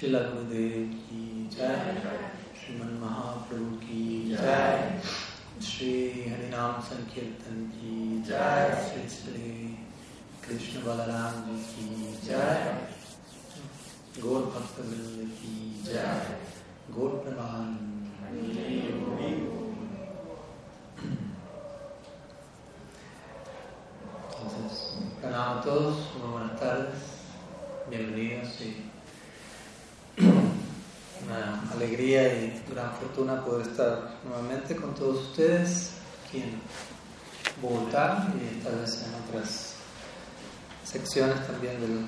Srila Gurudev ki jai, Sriman Mahaprabhu ki jai, Shri Harinam Sankirtan ki jai, Shri Shri Krishna Balaram ji ki jai, Gaur Bhakta Vrinda ki jai, Gaur Praman Entonces, pranam a todos, muy buenas tardes, bienvenidos y una alegría y gran fortuna poder estar nuevamente con todos ustedes aquí en Bogotá y tal vez en otras secciones también del,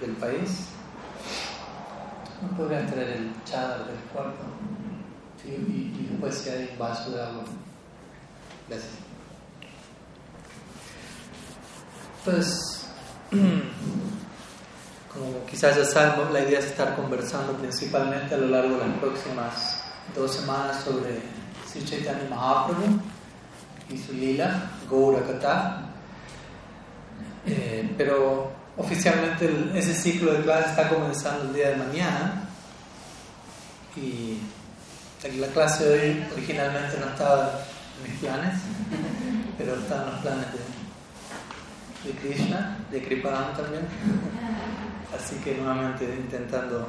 del país. ¿No podrían traer el chadar del cuarto? Sí, y, y después si hay un vaso de agua. Gracias. Pues, como quizás ya saben, la idea es estar conversando principalmente a lo largo de las próximas dos semanas sobre Sri Chaitanya Mahaprabhu y su lila, Gaura Kata. Eh, pero oficialmente ese ciclo de clases está comenzando el día de mañana y la clase de hoy originalmente no estaba en mis planes, pero están los planes de, de Krishna, de Kriparan también. Así que nuevamente intentando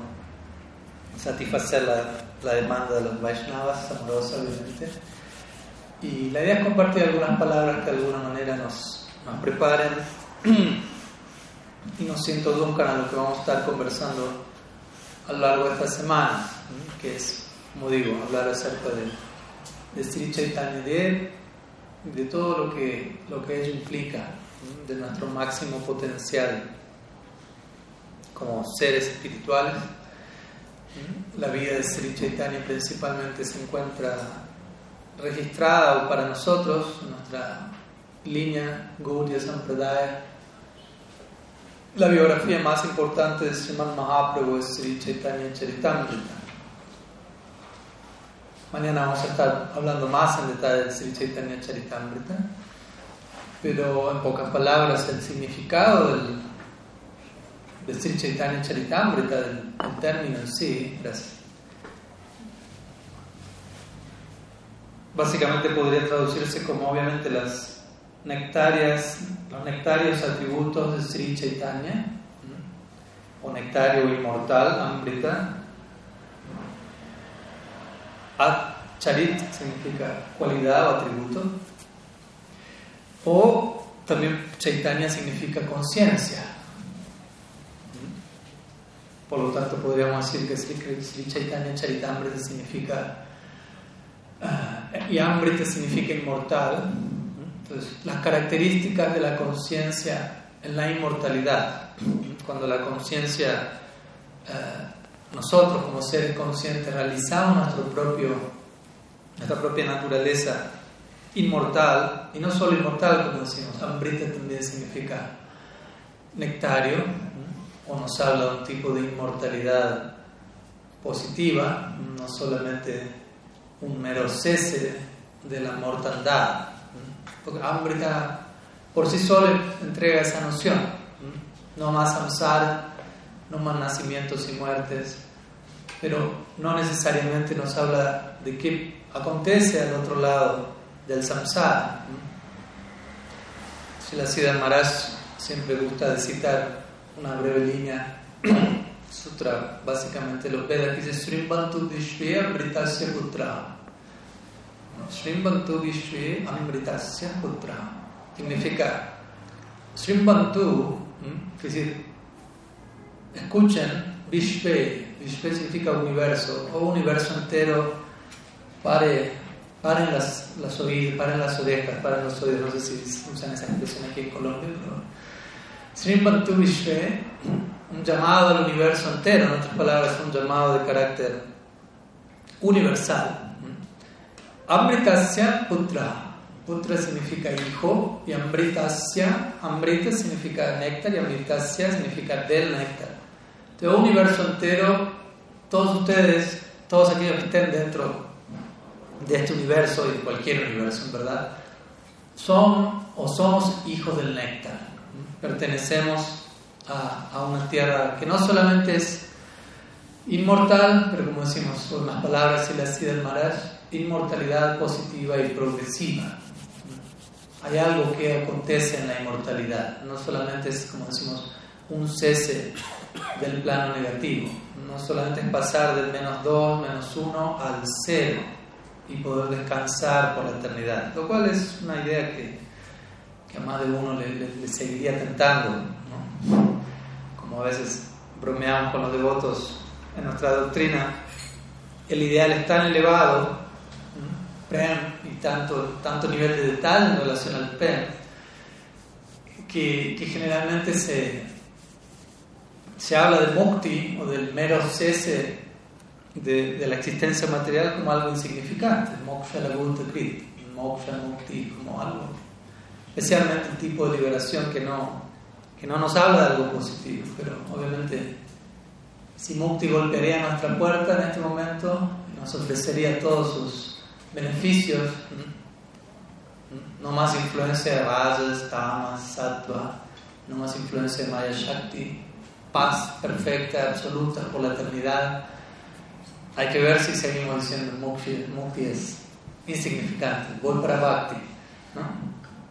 satisfacer la, demanda de los Vaishnavas, amorosa obviamente. Y la idea es compartir algunas palabras que de alguna manera nos, preparen y nos introduzcan a lo que vamos a estar conversando a lo largo de esta semana, que es, como digo, hablar acerca de, de Sri Chaitanya de todo lo que, lo que ello implica, de nuestro máximo potencial como seres espirituales. La vida de Sri Chaitanya principalmente se encuentra registrada para nosotros, nuestra línea Gaudiya Sampradaya. La biografía más importante de Sriman Mahaprabhu es Sri Chaitanya Charitamrita. Mañana vamos a estar hablando más en detalle de Sri Chaitanya Charitamrita, pero en pocas palabras el significado del, de Sri Chaitanya Charitamrita, del, término en sí, gracias. Básicamente podría traducirse como obviamente las nectarias, los nectarios atributos de Sri Chaitanya, o nectario inmortal, Amrita. At Charit significa cualidad o atributo. O también Chaitanya significa conciencia. Por lo tanto, podríamos decir que Sri, Chaitanya Charitamrita significa. Uh, y Amrita significa inmortal. Entonces, las características de la conciencia en la inmortalidad. Cuando la conciencia, uh, nosotros como seres conscientes, realizamos nuestro propio, nuestra propia naturaleza inmortal, y no solo inmortal, como decimos, Amrita también significa nectario o nos habla de un tipo de inmortalidad positiva, no solamente un mero cese de la mortandad. Porque Amrita por sí solo entrega esa noción. No más samsara, no más nacimientos y muertes, pero no necesariamente nos habla de qué acontece al otro lado del samsara. Si la Siddha Maharaj siempre gusta de citar una breve línea sutra, básicamente los Vedas dice Srimbantu Vishve Amritasya Putra. Srimbantu Vishve Amritasya Putra. Significa Srimbantu, es decir, escuchen Vishve, Vishve significa universo, o universo entero, pare, paren las, las oídas, paren las orejas, paren los oídos, no sé si usan esa expresión aquí en Colombia, pero Srimbantu Vishve, un llamado al universo entero, en otras palabras, un llamado de carácter universal. Amritasya Putra. Putra significa hijo y Amritasya, Amrita significa néctar y Amritasya significa del néctar. Entonces, un universo entero, todos ustedes, todos aquellos que estén dentro de este universo y de cualquier universo, verdad, son o somos hijos del néctar. Pertenecemos a, a una tierra que no solamente es Inmortal, pero como decimos con las palabras y las del Maharaj, inmortalidad positiva y progresiva. Hay algo que acontece en la inmortalidad, no solamente es, como decimos, un cese del plano negativo, no solamente es pasar del menos 2, menos 1 al 0 y poder descansar por la eternidad, lo cual es una idea que, que a más de uno le, seguiría tentando, como a veces bromeamos con los devotos en nuestra doctrina, el ideal es tan elevado, Prem, y tanto, tanto nivel de detalle en relación al Prem, que, que generalmente se, se habla de mukti o del mero cese de, de la existencia material como algo insignificante, moksha la moksha mukti como algo, especialmente el tipo de liberación que no, que no nos habla de algo positivo, pero obviamente si Mukti golpearía nuestra puerta en este momento, nos ofrecería todos sus beneficios, no más influencia de Rajas, Tamas, Sattva, no más influencia de Maya Shakti, paz perfecta, absoluta por la eternidad. Hay que ver si seguimos diciendo Mukti, Mukti es insignificante, voy para Bhakti.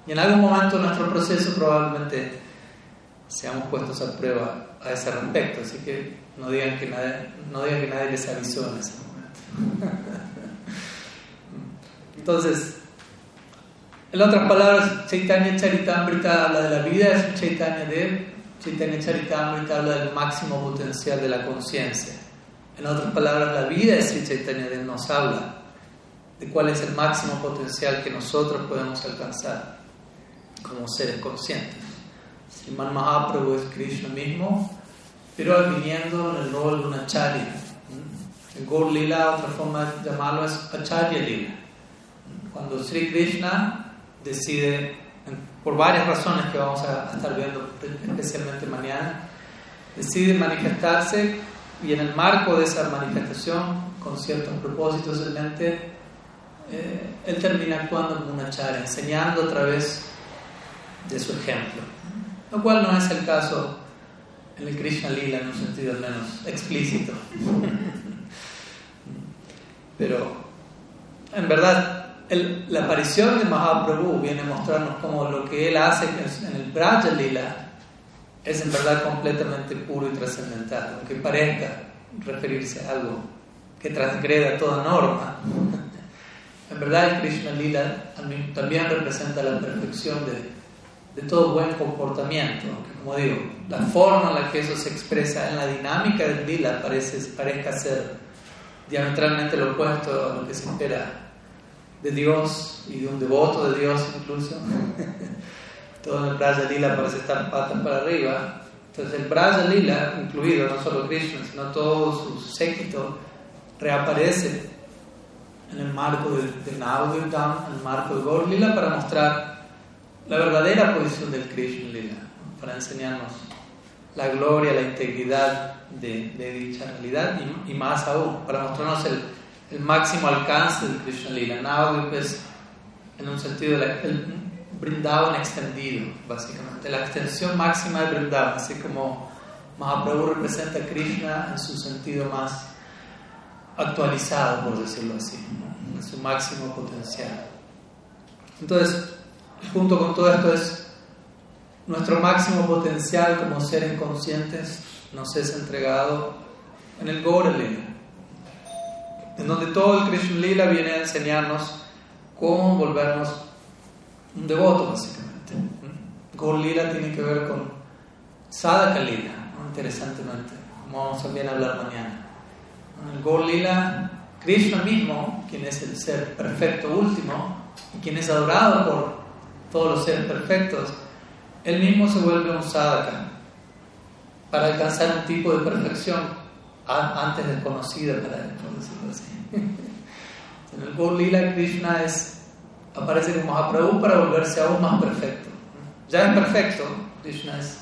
Y en algún momento de nuestro proceso probablemente seamos puestos a prueba a ese respecto, así que no digan que nadie, no digan que nadie les avisó en ese momento. Entonces, en otras palabras, Chaitanya Charitamrita habla de la vida de Chaitanya Dev, Chaitanya Charitamrita habla del máximo potencial de la conciencia. En otras palabras, la vida de Sri Chaitanya Dev nos habla de cuál es el máximo potencial que nosotros podemos alcanzar como seres conscientes. Sriman Mahaprabhu es Krishna mismo, pero viniendo en el rol de una acharya. El Gaur Lila, otra forma de llamarlo es Acharya Lila. Cuando Sri Krishna decide, por varias razones que vamos a estar viendo especialmente mañana, decide manifestarse y en el marco de esa manifestación, con ciertos propósitos en mente, eh, él termina actuando como una acharya, enseñando a través de su ejemplo. Lo cual no es el caso en el Krishna Lila en un sentido al menos explícito. Pero en verdad la aparición de Mahaprabhu viene a mostrarnos cómo lo que él hace en el Braja Lila es en verdad completamente puro y trascendental, aunque parezca referirse a algo que transgreda toda norma. En verdad el Krishna Lila también representa la perfección de de todo buen comportamiento. como digo, la forma en la que eso se expresa en la dinámica del lila parece, parezca ser diametralmente lo opuesto a lo que se espera de Dios y de un devoto de Dios incluso. todo en el Braja Lila parece estar patas para arriba. Entonces el Braja Lila, incluido no solo Krishna, sino todo su séquito, reaparece en el marco de, de en el marco de Gaur Lila, para mostrar la verdadera posición del Krishna Lila, para enseñarnos la gloria, la integridad de, dicha realidad y, más aún, para mostrarnos el, el máximo alcance del Krishna Lila. Navadvip es, en un sentido, el Brindavan extendido, básicamente, la extensión máxima de Brindavan, así como Mahaprabhu representa a Krishna en su sentido más actualizado, por decirlo así, en su máximo potencial. Entonces, junto con todo esto es nuestro máximo potencial como seres conscientes nos es entregado en el Gaura Lila, en donde todo el Krishna Lila viene a enseñarnos cómo volvernos un devoto, básicamente. Lila tiene que ver con Sadhaka Lila, interesantemente, como vamos también a hablar mañana. En el Krishna mismo, quien es el ser perfecto último, y quien es adorado por todos los seres perfectos, él mismo se vuelve un sadhaka para alcanzar un tipo de perfección antes desconocida para él, por decirlo así. En el Gaur Krishna es, aparece como Mahaprabhu para volverse aún más perfecto. Ya es perfecto, Krishna es.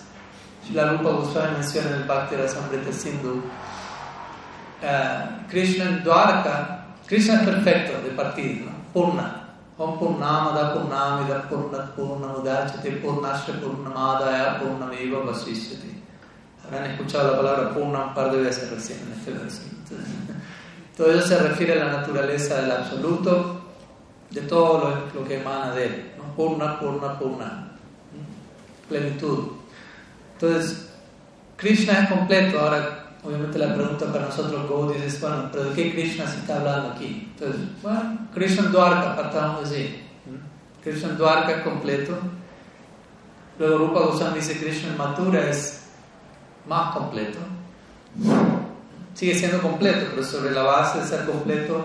la Rupa Goswami menciona en el Bhakti Rasamrita Sindhu. Uh, Krishna en Krishna es perfecto de partida. Purna. Om Purnamada Purnamida Purnat Purnamudachati Purnasya Purnamadaya Purnameva Vasisyati. habrán escuchado la palabra Purna un par de veces recién en este verso. todo eso se refiere a la naturaleza del absoluto, de todo lo, que emana de él. ¿no? Purna, Purna, Purna. Plenitud. Entonces, Krishna es completo. Ahora, obviamente la pregunta para nosotros, Gaudí es, bueno, ¿pero de qué Krishna se está hablando aquí? Entonces, bueno, Krishna Dwarka, partamos de allí. Krishna Dwarka es completo. Luego Rupa Goswami dice Krishna Mathura es más completo. Sigue siendo completo, pero sobre la base de ser completo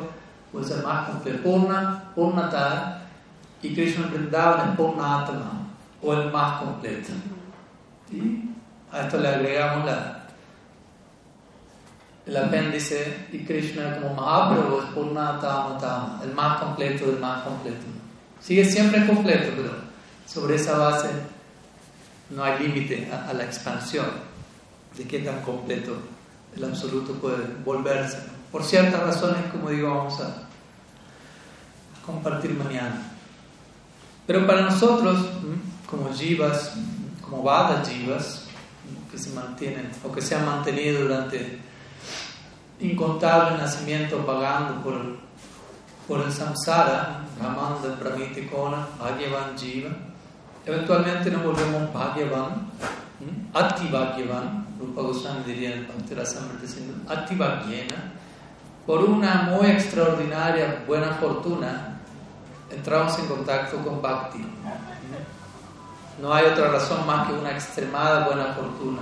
puede ser más completo. Purna, Purnatar y Krishna Vrindavan es Purnatama o el más completo. Y a esto le agregamos la, el apéndice y Krishna como Mahaprabhu es Purnatama Tama, el más completo del más completo. Sigue siempre completo, pero sobre esa base no hay límite a, la expansión de qué tan completo el absoluto puede volverse. Por ciertas razones, como digo, vamos a compartir mañana. Pero para nosotros, como jivas, como vadas jivas, que se mantienen o que se han mantenido durante incontables nacimientos vagando por, por el samsara, Ramanda, Brahmitikona, Bhagavan Jiva, eventualmente nos volvemos Bhagavan, Ati Bhagavan, Rupa Goswami diría en el Bhaktirasamrita Ati Bhagyena, por una muy extraordinaria buena fortuna, entramos en contacto con Bhakti. No hay otra razón más que una extremada buena fortuna.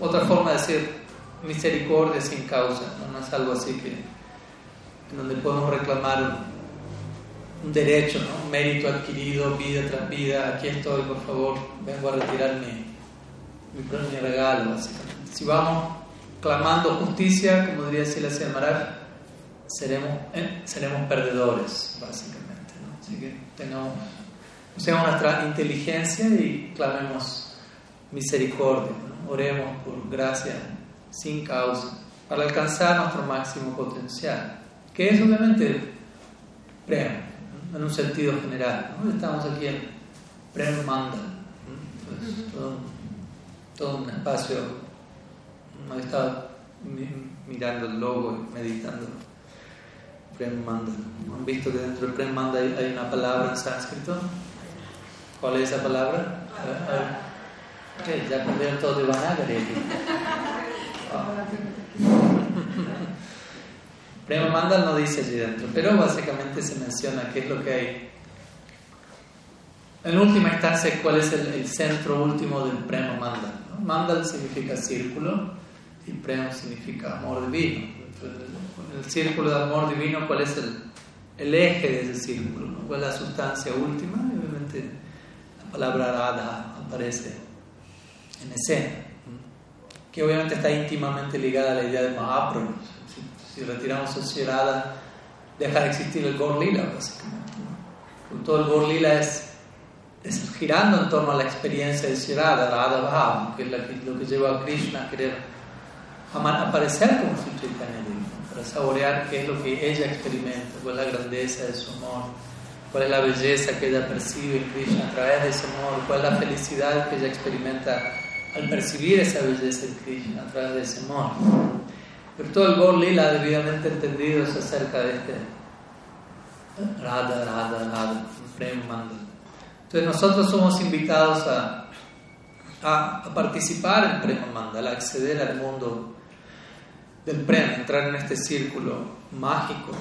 Otra forma de decir misericordia sin causa, no, es algo así que en donde podemos reclamar un derecho, un mérito adquirido vida tras vida. Aquí estoy, por favor, vengo a retirar mi, mi, regalo. Si vamos clamando justicia, como diría Silas Maharaj, seremos, eh, seremos perdedores, básicamente. Así que tengamos, usemos nuestra inteligencia y clamemos misericordia. Oremos por gracia sin causa para alcanzar nuestro máximo potencial, que es obviamente prema, en un sentido general. Estamos aquí en Prem Manda, todo, todo, un espacio, no estaba mirando el logo y meditando Prem Manda. ¿Han visto que dentro del Prem Manda hay, una palabra en sánscrito? ¿Cuál es esa palabra? ya cambiaron todo de Vanagari. Prema Mandal no dice allí dentro, pero básicamente se menciona qué es lo que hay. En última instancia, cuál es el, centro último del Prema Mandal. Mandal significa círculo y Prema significa amor divino. El círculo de amor divino, ¿cuál es el, eje de ese círculo? ¿Cuál es la sustancia última? Y obviamente la palabra Radha aparece en escena, que obviamente está íntimamente ligada a la idea de Mahaprabhu si retiramos sociedad, deja de existir el Gorlila, básicamente. Todo el Gorlila es, es girando en torno a la experiencia de Shirada, Radha Bhav, que es lo que lleva a Krishna a querer aparecer como su Chaitanya para saborear qué es lo que ella experimenta, cuál es la grandeza de su amor, cuál es la belleza que ella percibe en Krishna a través de ese amor, cuál es la felicidad que ella experimenta al percibir esa belleza en Krishna a través de ese amor. Pero todo el Gol Lila debidamente entendido acerca de este Radha, Radha, Radha, Prem. Entonces nosotros somos invitados a, a, participar en Prem Mandal, a acceder al mundo del Prem, entrar en este círculo mágico,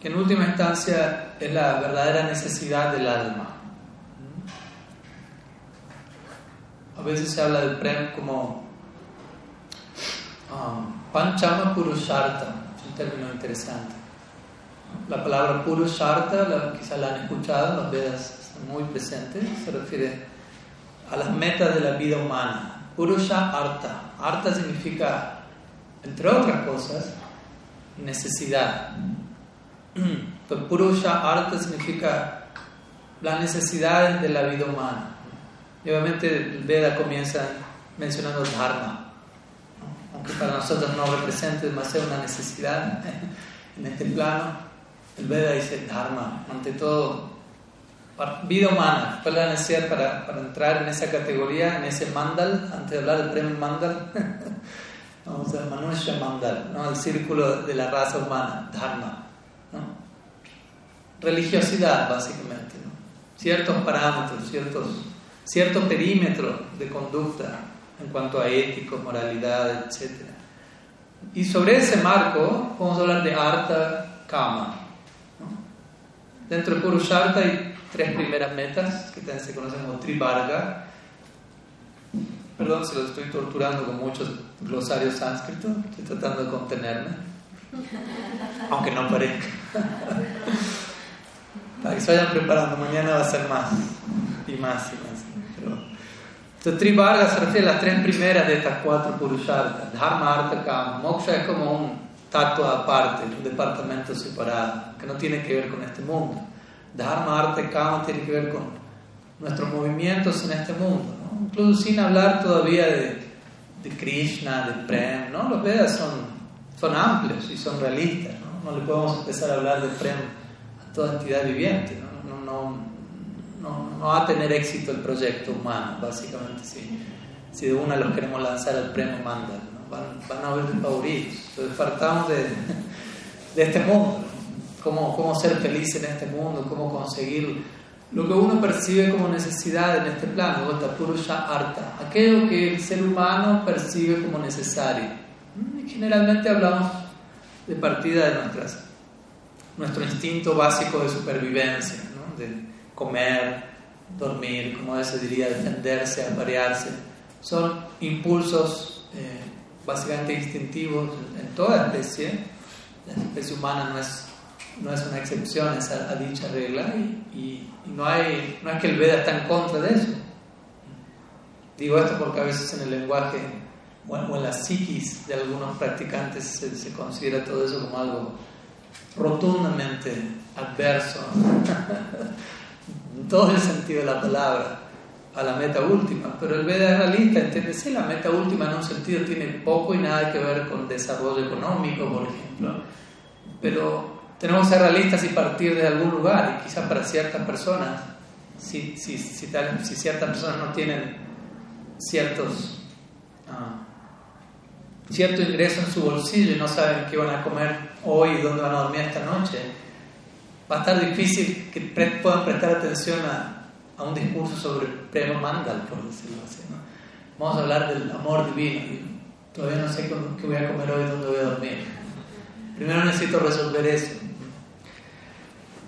que en última instancia es la verdadera necesidad del alma. A veces se habla del Prem como um, Panchama Purusharta, es un término interesante. La palabra Purusharta, la, quizá la han escuchado, los Vedas están muy presentes, se refiere a las metas de la vida humana. Purusha Arta. Arta significa, entre otras cosas, necesidad. Entonces, Purusha Arta significa las necesidades de la vida humana. Y obviamente el Veda comienza mencionando Dharma aunque para nosotros no represente demasiado una necesidad en este plano, el Veda dice Dharma, ante todo vida humana, ¿cuál la necesidad para, para, entrar en esa categoría, en ese mandal? Antes de hablar del premio mandal, vamos a Manusha mandal, ¿no? el círculo de la raza humana, dharma. ¿no? Religiosidad, básicamente. Ciertos parámetros, ciertos, cierto perímetro de conducta en cuanto a ético, moralidad, etc. Y sobre ese marco, vamos a hablar de Arta Kama. Dentro de Purusharta hay tres primeras metas que también se conocen como Trivarga. Perdón si lo estoy torturando con muchos glosarios sánscritos, estoy tratando de contenerme, aunque no parezca. Para que se vayan preparando, mañana va a ser más y más y más. Pero, entonces, Trivarga se refiere a las tres primeras de estas cuatro Purushartas: Dharma, Artha, Kama. Moksha es como un tacto aparte, un departamento separado, que no tiene que ver con este mundo. Dharma, arte, kama tiene que ver con nuestros movimientos en este mundo, incluso sin hablar todavía de, de Krishna, de Prem. ¿no? Los Vedas son, son amplios y son realistas. ¿no? no le podemos empezar a hablar de Prem toda entidad viviente. No, no, no, no va a tener éxito el proyecto humano, básicamente, si, si de una los queremos lanzar al Prem Mandal. Van, van, a haber favoritos. Entonces, partamos de, de este mundo cómo, cómo ser feliz en este mundo, cómo conseguir lo que uno percibe como necesidad en este plano, Purusha Arta, aquello que el ser humano percibe como necesario. Y generalmente hablamos de partida de nuestras, nuestro instinto básico de supervivencia, de comer, dormir, como se diría, defenderse, aparearse. Son impulsos eh, básicamente instintivos en toda especie. La especie humana no es no es una excepción a, dicha regla y, no, hay, no es que el Veda está en contra de eso. Digo esto porque a veces en el lenguaje o en, la psiquis de algunos practicantes se, considera todo eso como algo rotundamente adverso, en todo el sentido de la palabra, a la meta última. Pero el Veda es realista, entiende, sí, la meta última en un sentido tiene poco y nada que ver con desarrollo económico, por ejemplo, pero tenemos que ser realistas y partir de algún lugar, y quizás para ciertas personas, si, ciertas personas no tienen ciertos, uh, cierto ingreso en su bolsillo y no saben qué van a comer hoy y dónde van a dormir esta noche, va a estar difícil que puedan prestar atención a, a, un discurso sobre Prema Mandal, por decirlo así. ¿no? Vamos a hablar del amor divino. Y todavía no sé qué voy a comer hoy y dónde voy a dormir. Primero necesito resolver eso.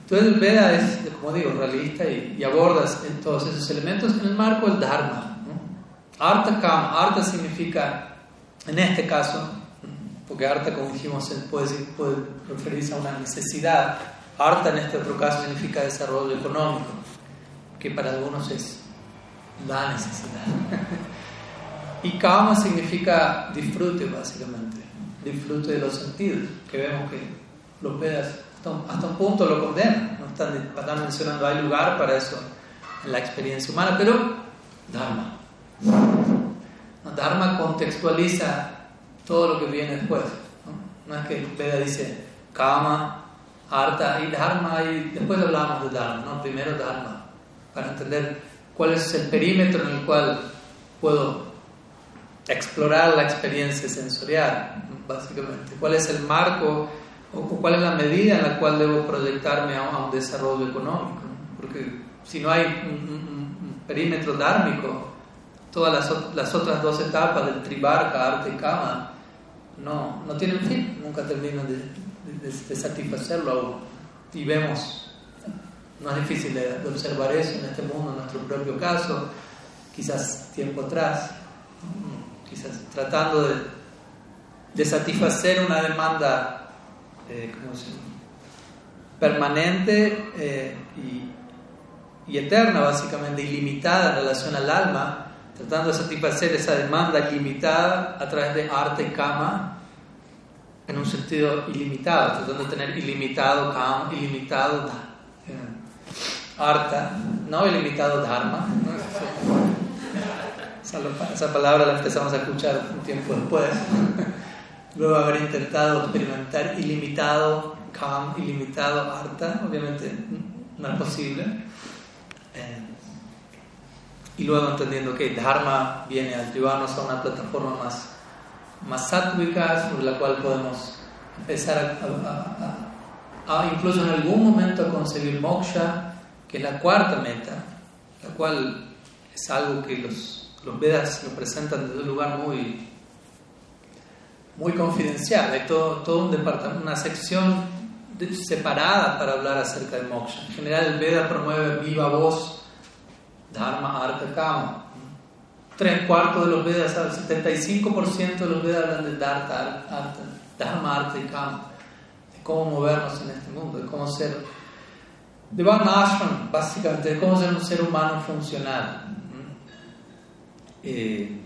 Entonces Veda es, como digo, realista y, aborda todos esos elementos en el marco del Dharma. ¿no? Artha Kam, Artha significa, en este caso, porque Artha, como dijimos, puede, puede referirse a una necesidad. Artha en este otro caso significa desarrollo económico, que para algunos es la necesidad. y Kama significa disfrute, básicamente, disfrute de los sentidos, que vemos que los Vedas hasta un punto lo condenan, no están, mencionando, hay lugar para eso en la experiencia humana, pero Dharma. Dharma contextualiza todo lo que viene después. No, es que el Veda dice Kama, Arta y Dharma, y después hablamos de Dharma, ¿no? primero Dharma, para entender cuál es el perímetro en el cual puedo explorar la experiencia sensorial, básicamente, cuál es el marco o cuál es la medida en la cual debo proyectarme a, un desarrollo económico. Porque si no hay un, perímetro dármico, todas las, las, otras dos etapas del tribarca, arte y kama, no, no tienen fin, nunca terminan de, satisfacerlo Y vemos, no es difícil de, observar eso en este mundo, en nuestro propio caso, quizás tiempo atrás, quizás tratando de, satisfacer una demanda eh, permanente eh, y, eterna, básicamente, ilimitada en relación al alma, tratando de satisfacer esa demanda ilimitada a través de arte kama, en un sentido ilimitado, tratando de tener ilimitado kama, ilimitado arta, no ilimitado dharma. Esa, palabra la empezamos a escuchar un tiempo después luego haber intentado experimentar ilimitado calm, ilimitado arta, obviamente no es posible. Eh, y luego entendiendo que Dharma viene a llevarnos a una plataforma más, más sátvica sobre la cual podemos empezar a, incluso en algún momento a conseguir moksha, que es la cuarta meta, la cual es algo que los, los Vedas lo presentan desde un lugar muy, muy confidencial. Hay todo, todo un departamento, una sección separada para hablar acerca de moksha. En general, el Veda promueve viva voz, Dharma, Artha, Kama. Tres cuartos de los Vedas, el 75% de los Vedas hablan de Dharma, Artha, Dharma, Artha y Kama. De cómo movernos en este mundo, de cómo ser. De Varnashram, básicamente, de cómo ser un ser humano funcional. Eh,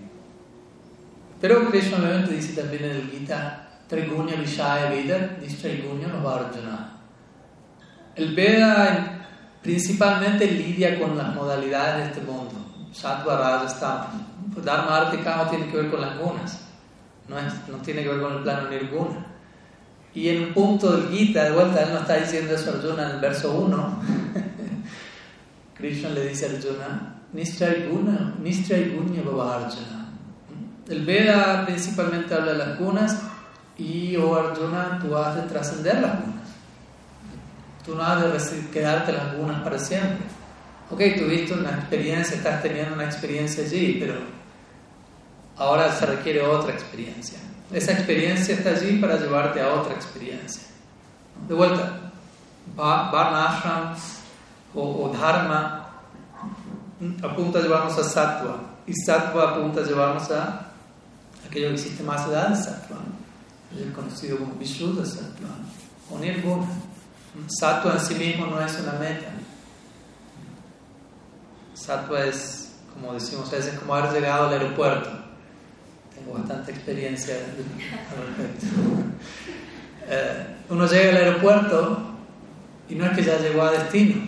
pero Krishna obviamente dice también en el Gita Trigunya Vishaya Veda, Nishtraigunya Arjuna. El Veda principalmente lidia con las modalidades de este mundo. Sattva, Raja, pues Dharma, Arte Kama tiene que ver con las gunas, no, es, no tiene que ver con el plano nirguna. Y en un punto del Gita, de vuelta, él no está diciendo eso a Arjuna en el verso 1. Krishna le dice a Arjuna, Nishtraigunya, Nishtraigunya Arjuna. El Veda principalmente habla de las gunas y, oh Arjuna, tú has de trascender las gunas. Tú no has de quedarte las gunas para siempre. Ok, tuviste una experiencia, estás teniendo una experiencia allí, pero ahora se requiere otra experiencia. Esa experiencia está allí para llevarte a otra experiencia. De vuelta, Varna Ashram o, Dharma apunta a llevarnos a Sattva y Sattva apunta a llevarnos a aquello que existe más allá de Sattva el conocido como Vishuddha Sattva o Nirguna. Sattva en sí mismo no es una meta. Sattva es, como decimos a veces, como haber llegado al aeropuerto. Tengo bastante experiencia al respecto. Eh, uno llega al aeropuerto y no es que ya llegó a destino.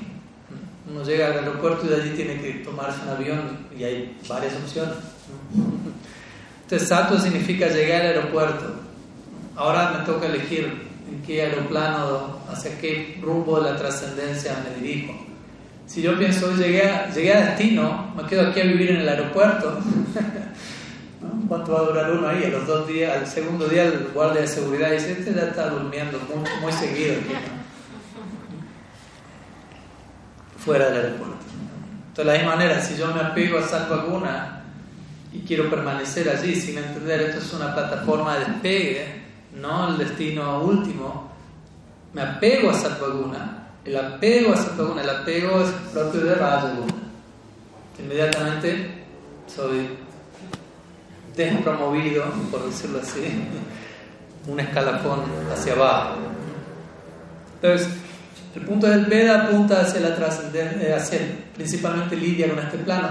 Uno llega al aeropuerto y de allí tiene que tomarse un avión y hay varias opciones. Entonces, Sattva significa llegar al aeropuerto ahora me toca elegir en qué aeroplano, hacia qué rumbo de la trascendencia me dirijo. Si yo pienso, llegué a, llegué a destino, me quedo aquí a vivir en el aeropuerto, ¿cuánto va a durar uno ahí? A los dos días, al segundo día el guardia de seguridad dice, este ya está durmiendo muy, seguido aquí. Fuera del aeropuerto. Entonces, de la misma manera, si yo me apego a Salvaguna y quiero permanecer allí sin entender, esto es una plataforma de despegue, no el destino último, me apego a Satvaguna. El apego a Satvaguna, el apego es propio de Rajaguna. Inmediatamente soy despromovido, por decirlo así, un escalafón hacia abajo. Entonces, el punto del Veda apunta hacia la trascendencia, eh, principalmente lidia con este plano,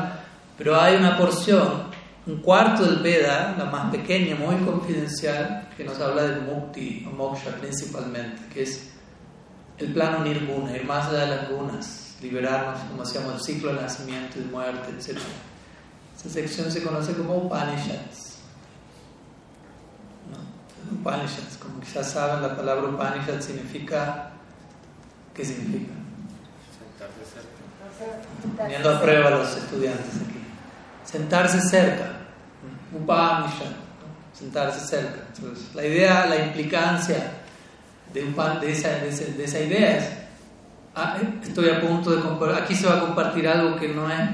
pero hay una porción un cuarto del Veda, la más pequeña, muy confidencial, que nos habla del mukti o moksha principalmente, que es el plano nirguna, ir más allá de las gunas, liberarnos, como decíamos, el ciclo de nacimiento y muerte, etc. Esa sección se conoce como Upanishads. ¿No? Upanishads, como quizás saben, la palabra Upanishad significa. ¿Qué significa? Poniendo a prueba a los estudiantes aquí. Sentarse cerca. Upanishad, sentarse cerca. Entonces, la idea, la implicancia de, un, de, esa, de, esa, idea es, ah, eh, estoy a punto de compartir, aquí se va a compartir algo que no es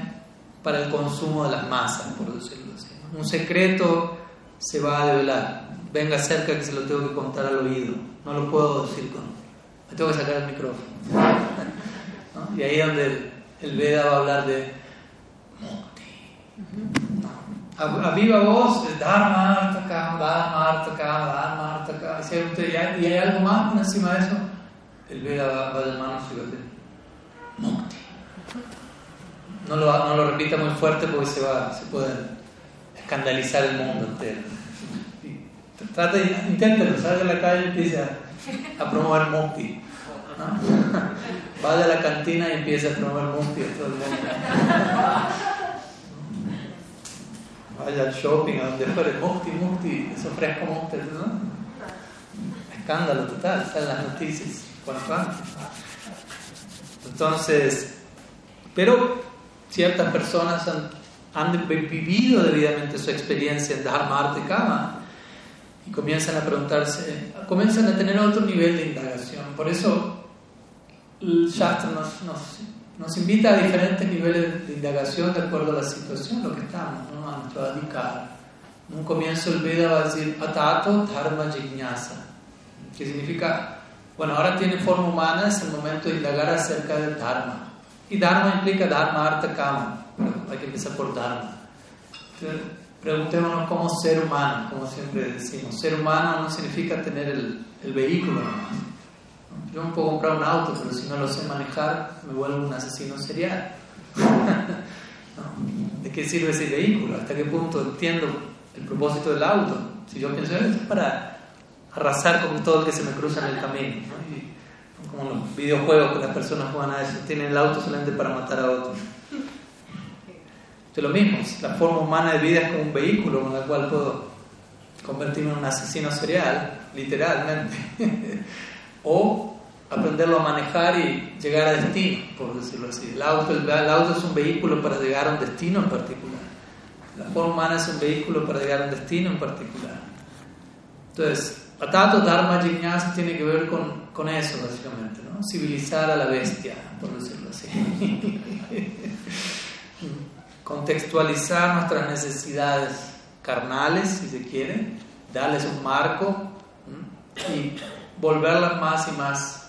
para el consumo de las masas, por decirlo así. Un secreto se va a develar. Venga cerca que se lo tengo que contar al oído. No lo puedo decir con... Me tengo que sacar el micrófono. Y ahí es donde el, el Veda va a hablar de a, viva voz, Dharma, Artaka, Dharma, Artaka, Dharma, Artaka. Y hay algo más por encima de eso, el Veda va, va de manos y va a Mukti. No lo, no lo repita muy fuerte porque se, va, se puede escandalizar el mundo entero. Trata, inténtelo, salga a la calle y empieza a promover Mukti. Vaya a la cantina y empieza a promover Mukti a todo el mundo vaya al shopping, a donde fuere, Mukti, Mukti, eso fresco Mukti, ¿no? Escándalo total, en las noticias, cuanto. Entonces, pero ciertas personas han, vivido debidamente su experiencia en Dharma, Kama y comienzan a preguntarse, comienzan a tener otro nivel de indagación. Por eso el Shastra nos, nos, nos invita a diferentes niveles de indagación de acuerdo a la situación en lo que estamos, ¿no? a nuestro adhikar. En un comienzo el Veda va a decir Atato Dharma Jignasa, que significa, bueno, ahora tiene forma humana, es el momento de indagar acerca del Dharma. Y Dharma implica Dharma, Artha, Kama. hay que empezar por Dharma. Entonces, preguntémonos como ser humano, como siempre decimos. Ser humano no significa tener el, el vehículo nomás. Yo me puedo comprar un auto, pero si no lo sé manejar, me vuelvo un asesino serial. ¿De qué sirve ese vehículo? ¿Hasta qué punto entiendo el propósito del auto? Si yo pienso, es para arrasar con todo el que se me cruza en el camino. como los videojuegos que las personas juegan a eso, tienen el auto solamente para matar a otros. Es lo mismo, la forma humana de vida es como un vehículo con el cual puedo convertirme en un asesino serial, literalmente. o aprenderlo a manejar y llegar a destino, por decirlo así. El auto, el, auto es un vehículo para llegar a un destino en particular. La forma humana es un vehículo para llegar a un destino en particular. Entonces, Atato Dharma Jignasa tiene que ver con, con eso, básicamente, ¿no? Civilizar a la bestia, por decirlo así. Contextualizar nuestras necesidades carnales, si se quiere, darles un marco y volverlas más y más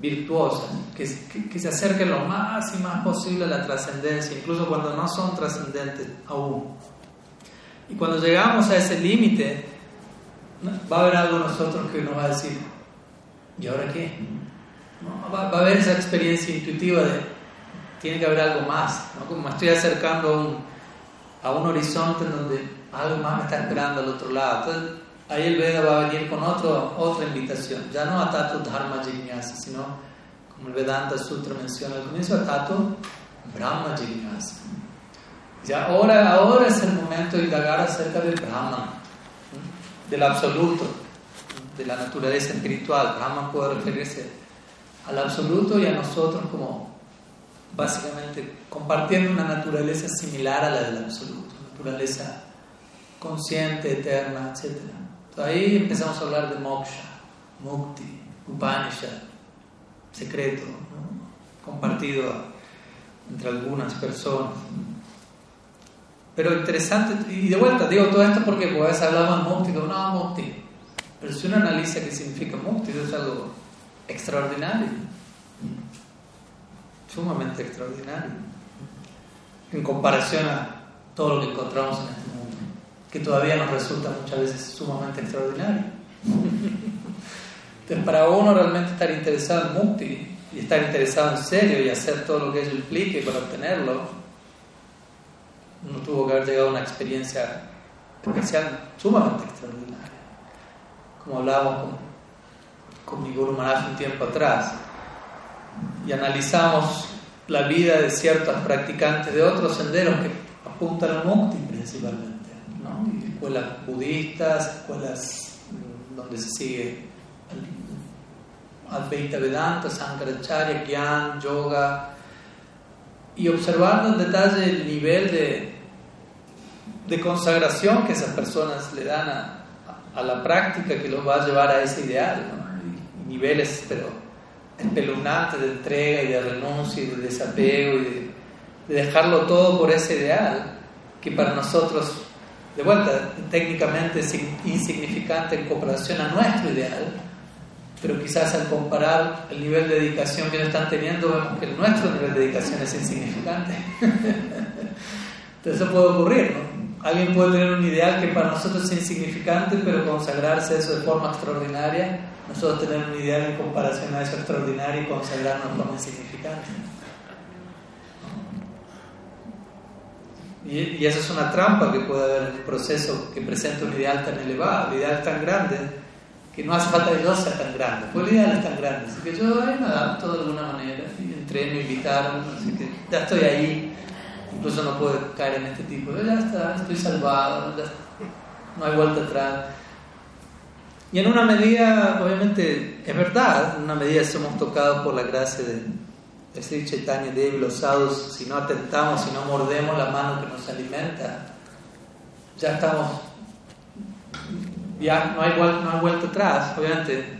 virtuosas, que, se acerquen lo más y más posible a la trascendencia, incluso cuando no son trascendentes aún. Y cuando llegamos a ese límite, va a haber algo nosotros que nos va a decir, ¿y ahora qué? Va, a haber esa experiencia intuitiva de, tiene que haber algo más, como me estoy acercando a un, horizonte en donde algo más me está esperando al otro lado. Ahí el Veda va a venir con otro, otra invitación, ya no a Tato Dharma Jignasa, sino como el Vedanta Sutra menciona al comienzo, a Brahma Jignasa. Ya ahora, ahora es el momento de indagar acerca del Brahman, del absoluto, de la naturaleza espiritual. Brahman puede referirse al absoluto y a nosotros como básicamente compartiendo una naturaleza similar a la del absoluto, naturaleza consciente, eterna, etcétera. Ahí empezamos a hablar de moksha, mukti, upanishad, secreto, compartido entre algunas personas. Pero interesante, y de vuelta digo todo esto porque a veces hablamos de mukti, digo, no, mukti. Pero si uno analiza qué significa mukti, es algo extraordinario, sumamente extraordinario, en comparación a todo lo que encontramos en este mundo que todavía nos resulta muchas veces sumamente extraordinario. Entonces, para uno realmente estar interesado en Mukti y estar interesado en serio y hacer todo lo que ello implique para obtenerlo, uno tuvo que haber llegado a una experiencia especial sumamente extraordinaria. Como hablábamos con, con mi un tiempo atrás, y analizamos la vida de ciertos practicantes de otros senderos que apuntan al Mukti principalmente escuelas budistas, escuelas mm, donde se sigue Advaita Vedanta, Sankaracharya, Gyan, Yoga, y observando en detalle el nivel de, de consagración que esas personas le dan a, a, la práctica que los va a llevar a ese ideal, niveles pero espeluznantes de entrega y de renuncia y de desapego y de, de dejarlo todo por ese ideal que para nosotros de vuelta, técnicamente es insignificante en comparación a nuestro ideal, pero quizás al comparar el nivel de dedicación que ellos están teniendo, vemos que nuestro nivel de dedicación es insignificante. Entonces eso puede ocurrir, ¿no? Alguien puede tener un ideal que para nosotros es insignificante, pero consagrarse a eso de forma extraordinaria, nosotros tener un ideal en comparación a eso extraordinario y consagrarnos de forma insignificante. Y, y, esa es una trampa que puede haber en el proceso que presenta un ideal tan elevado, un ideal tan grande, que no hace falta que yo sea tan grande, pues el ideal es tan grande, así que yo ahí me adapto de alguna manera, entré, me invitaron, así que ya estoy ahí, incluso no puedo caer en este tipo, de, ya está, estoy salvado, no hay vuelta atrás. Y en una medida, obviamente, es verdad, en una medida somos tocados por la gracia de, Sri Chaitanya Devi, los sadhus, si no atentamos, si no mordemos la mano que nos alimenta, ya estamos, ya no hay, no hay vuelta atrás, obviamente.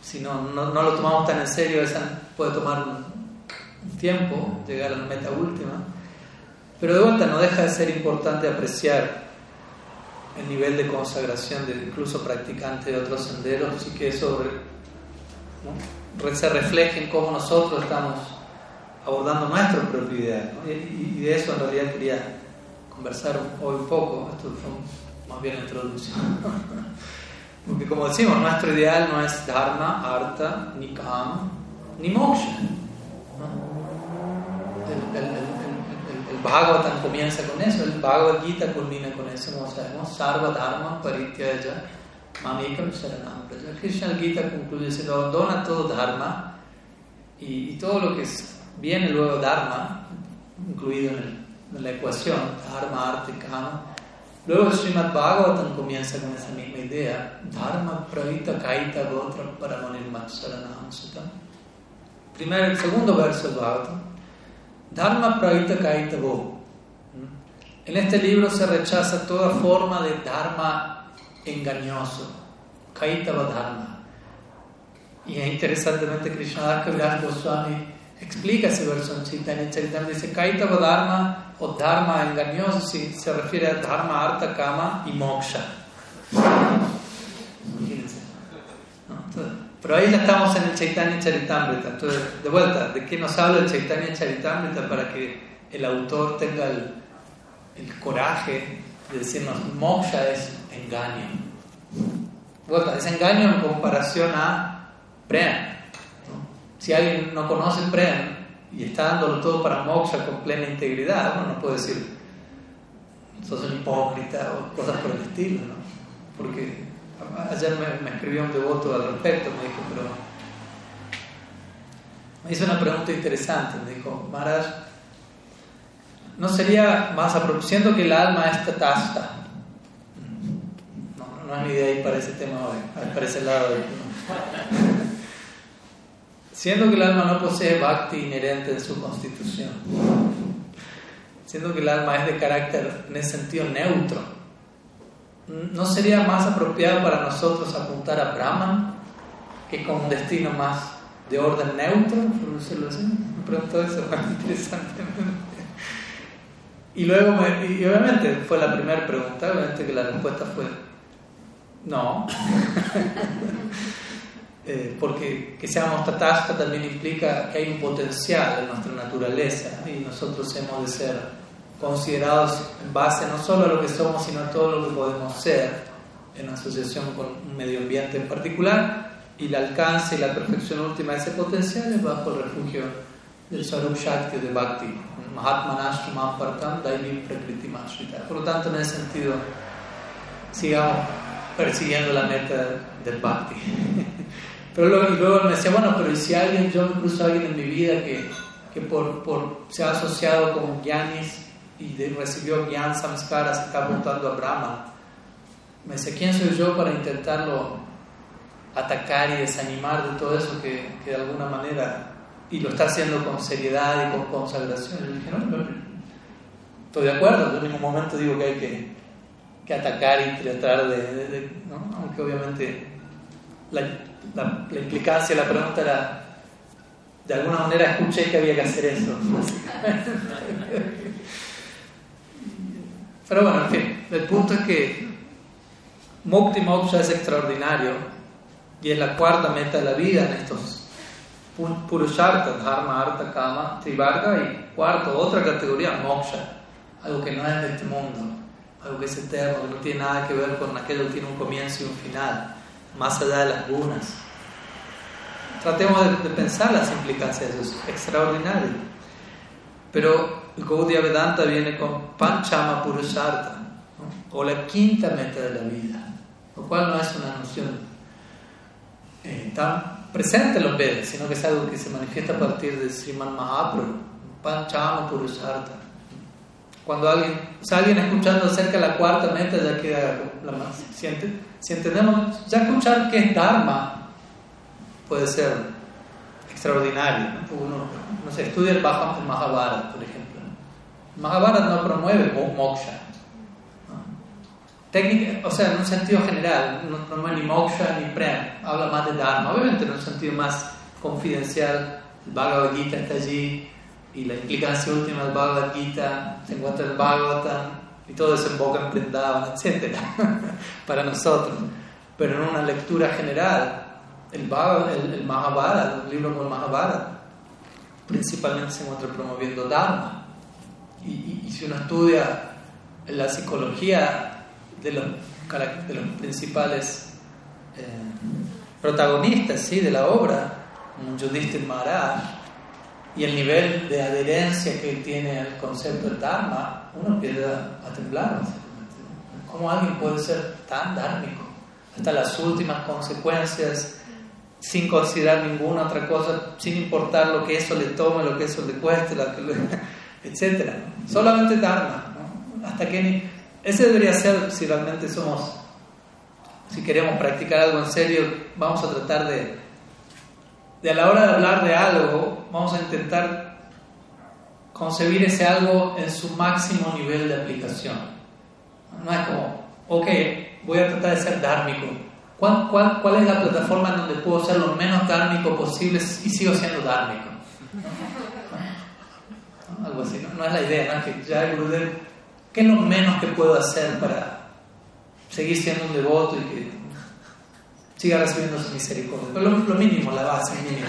Si no, no, no, lo tomamos tan en serio, esa puede tomar un tiempo llegar a la meta última. Pero de vuelta no deja de ser importante apreciar el nivel de consagración de incluso practicantes de otros senderos y que eso se refleje en cómo nosotros estamos abordando nuestro propio ideal. Y, de eso en realidad quería conversar hoy un poco. Esto fue más bien la introducción. Porque como decimos, nuestro ideal no es dharma, arta, ni kama, ni moksha. Bhagavatam comienza con eso, el Bhagavad Gita culmina con eso, como sabemos, Sarva Dharma Parityaya Mamekam Sharanam Praja. Krishna el Gita concluye diciendo, abandona todo Dharma y, y, todo lo que viene luego Dharma, incluido en, en la ecuación, Dharma, arte, kama. Luego Srimad Bhagavatam comienza con esa misma idea, Dharma Pravita Kaita Gotra Paramanirmat Sharanam Sutam. Primero, el segundo verso del Bhagavatam. Dharma Pravita Kaitavo. En este libro se rechaza toda forma de Dharma engañoso, Kaitava Dharma. Y interesantemente Krishnadas Kaviraj Goswami explica ese verso en Chaitanya Charitamrita. Dice Kaitava Dharma o Dharma engañoso si se refiere a Dharma, Artha, Kama y Moksha. Imagínense. Pero ahí ya estamos en el Chaitanya Charitamrita. Entonces, de vuelta, ¿de qué nos habla el Chaitanya Charitamrita para que el autor tenga el, el coraje de decirnos moksha es engaño? Es engaño en comparación a prem. Si alguien no conoce prem y está dándolo todo para moksha con plena integridad, uno no puede decir sos un hipócrita o cosas por el estilo, ¿no? Porque Ayer me, escribió un devoto al respecto, me dijo, pero. Me hizo una pregunta interesante. Me dijo, Maharaj, ¿no sería más apropiado que el alma es tatasta? Es mi idea ir para ese tema hoy, para ese lado. Siendo que el alma no posee bhakti inherente en su constitución, siendo que el alma es de carácter en ese sentido neutro, ¿No sería más apropiado para nosotros apuntar a Brahman que con un destino más de orden neutro, por decirlo así? Me preguntó eso interesantemente. Y luego, y obviamente fue la primera pregunta, obviamente que la respuesta fue no. eh, porque que seamos tatasta también implica que hay un potencial en nuestra naturaleza y nosotros hemos de ser considerados en base no solo a lo que somos, sino a todo lo que podemos ser en asociación con un medio ambiente en particular, y el alcance y la perfección última de ese potencial es bajo el refugio del Sarup Shakti de Bhakti, Mahatmanashtamam Partam Daivim Prakriti Por lo tanto, en ese sentido, sigamos persiguiendo la meta del Bhakti. Pero luego, y luego me decía, bueno, pero ¿y si alguien, yo incluso alguien en mi vida que, que por, por, se ha asociado con Gyanis y recibió Gyan Samskara, se está apuntando a Brahma. Me dice, ¿quién soy yo para intentarlo atacar y desanimar de todo eso que, que de alguna manera, y lo está haciendo con seriedad y con consagración? Y le dije, no, no, estoy de acuerdo, en ningún momento digo que hay que, que atacar y tratar de, ¿no? aunque obviamente la, la, la implicancia la pregunta era de alguna manera escuché que había que hacer eso. Pero bueno, en fin, el punto es que Mukti Moksha es extraordinario y es la cuarta meta de la vida en estos Purusharta, Dharma, Artha, Kama, Trivarga y cuarto, otra categoría, Moksha, algo que no es de este mundo, algo que es eterno, que no tiene nada que ver con aquello que tiene un comienzo y un final, más allá de las lunas. Tratemos de, pensar las implicancias de eso, es extraordinario. Pero Gaudiya Vedanta viene con Panchama Purusartha, o la quinta meta de la vida, lo cual no es una noción eh, tan presente en los Vedas, sino que es algo que se manifiesta a partir de Sriman Mahaprabhu, Panchama Purusartha. Cuando alguien, o alguien escuchando acerca de la cuarta meta ya queda la más. Si, si entendemos, ya escuchar qué es Dharma puede ser extraordinario. ¿no? Uno, no sé, estudia el Mahabharata, por ejemplo. El Mahabharata no promueve moksha. Técnica, o sea, en un sentido general, no promueve ni moksha ni prem, habla más de dharma. Obviamente en un sentido más confidencial, el Bhagavad Gita está allí y la implicancia última del Bhagavad Gita se encuentra en el Bhagavatam y todo desemboca en Vrindavan, etc. para nosotros. Pero en una lectura general, el, el, el Mahabharata, el libro como el Mahabharata, principalmente se encuentra promoviendo Dharma. Y, si uno estudia la psicología de los, de los principales eh, protagonistas ¿sí? de la obra, Yudhishthir Maharaj, y el nivel de adherencia que tiene al concepto del Dharma, uno pierde a temblar. ¿Cómo alguien puede ser tan dármico? Hasta las últimas consecuencias sin considerar ninguna otra cosa, sin importar lo que eso le tome, lo que eso le cueste, etc. Solamente Dharma. Hasta que ese debería ser, si realmente somos, si queremos practicar algo en serio, vamos a tratar de, de a la hora de hablar de algo, vamos a intentar concebir ese algo en su máximo nivel de aplicación. No es como, ok, voy a tratar de ser dármico ¿Cuál, cuál, es la plataforma en donde puedo ser lo menos dármico posible y sigo siendo dármico? Algo así, ¿no? es la idea, ¿no? Que ya Gurudev, ¿qué es lo menos que puedo hacer para seguir siendo un devoto y que siga recibiendo su misericordia? Pero lo, lo mínimo, la base mínima.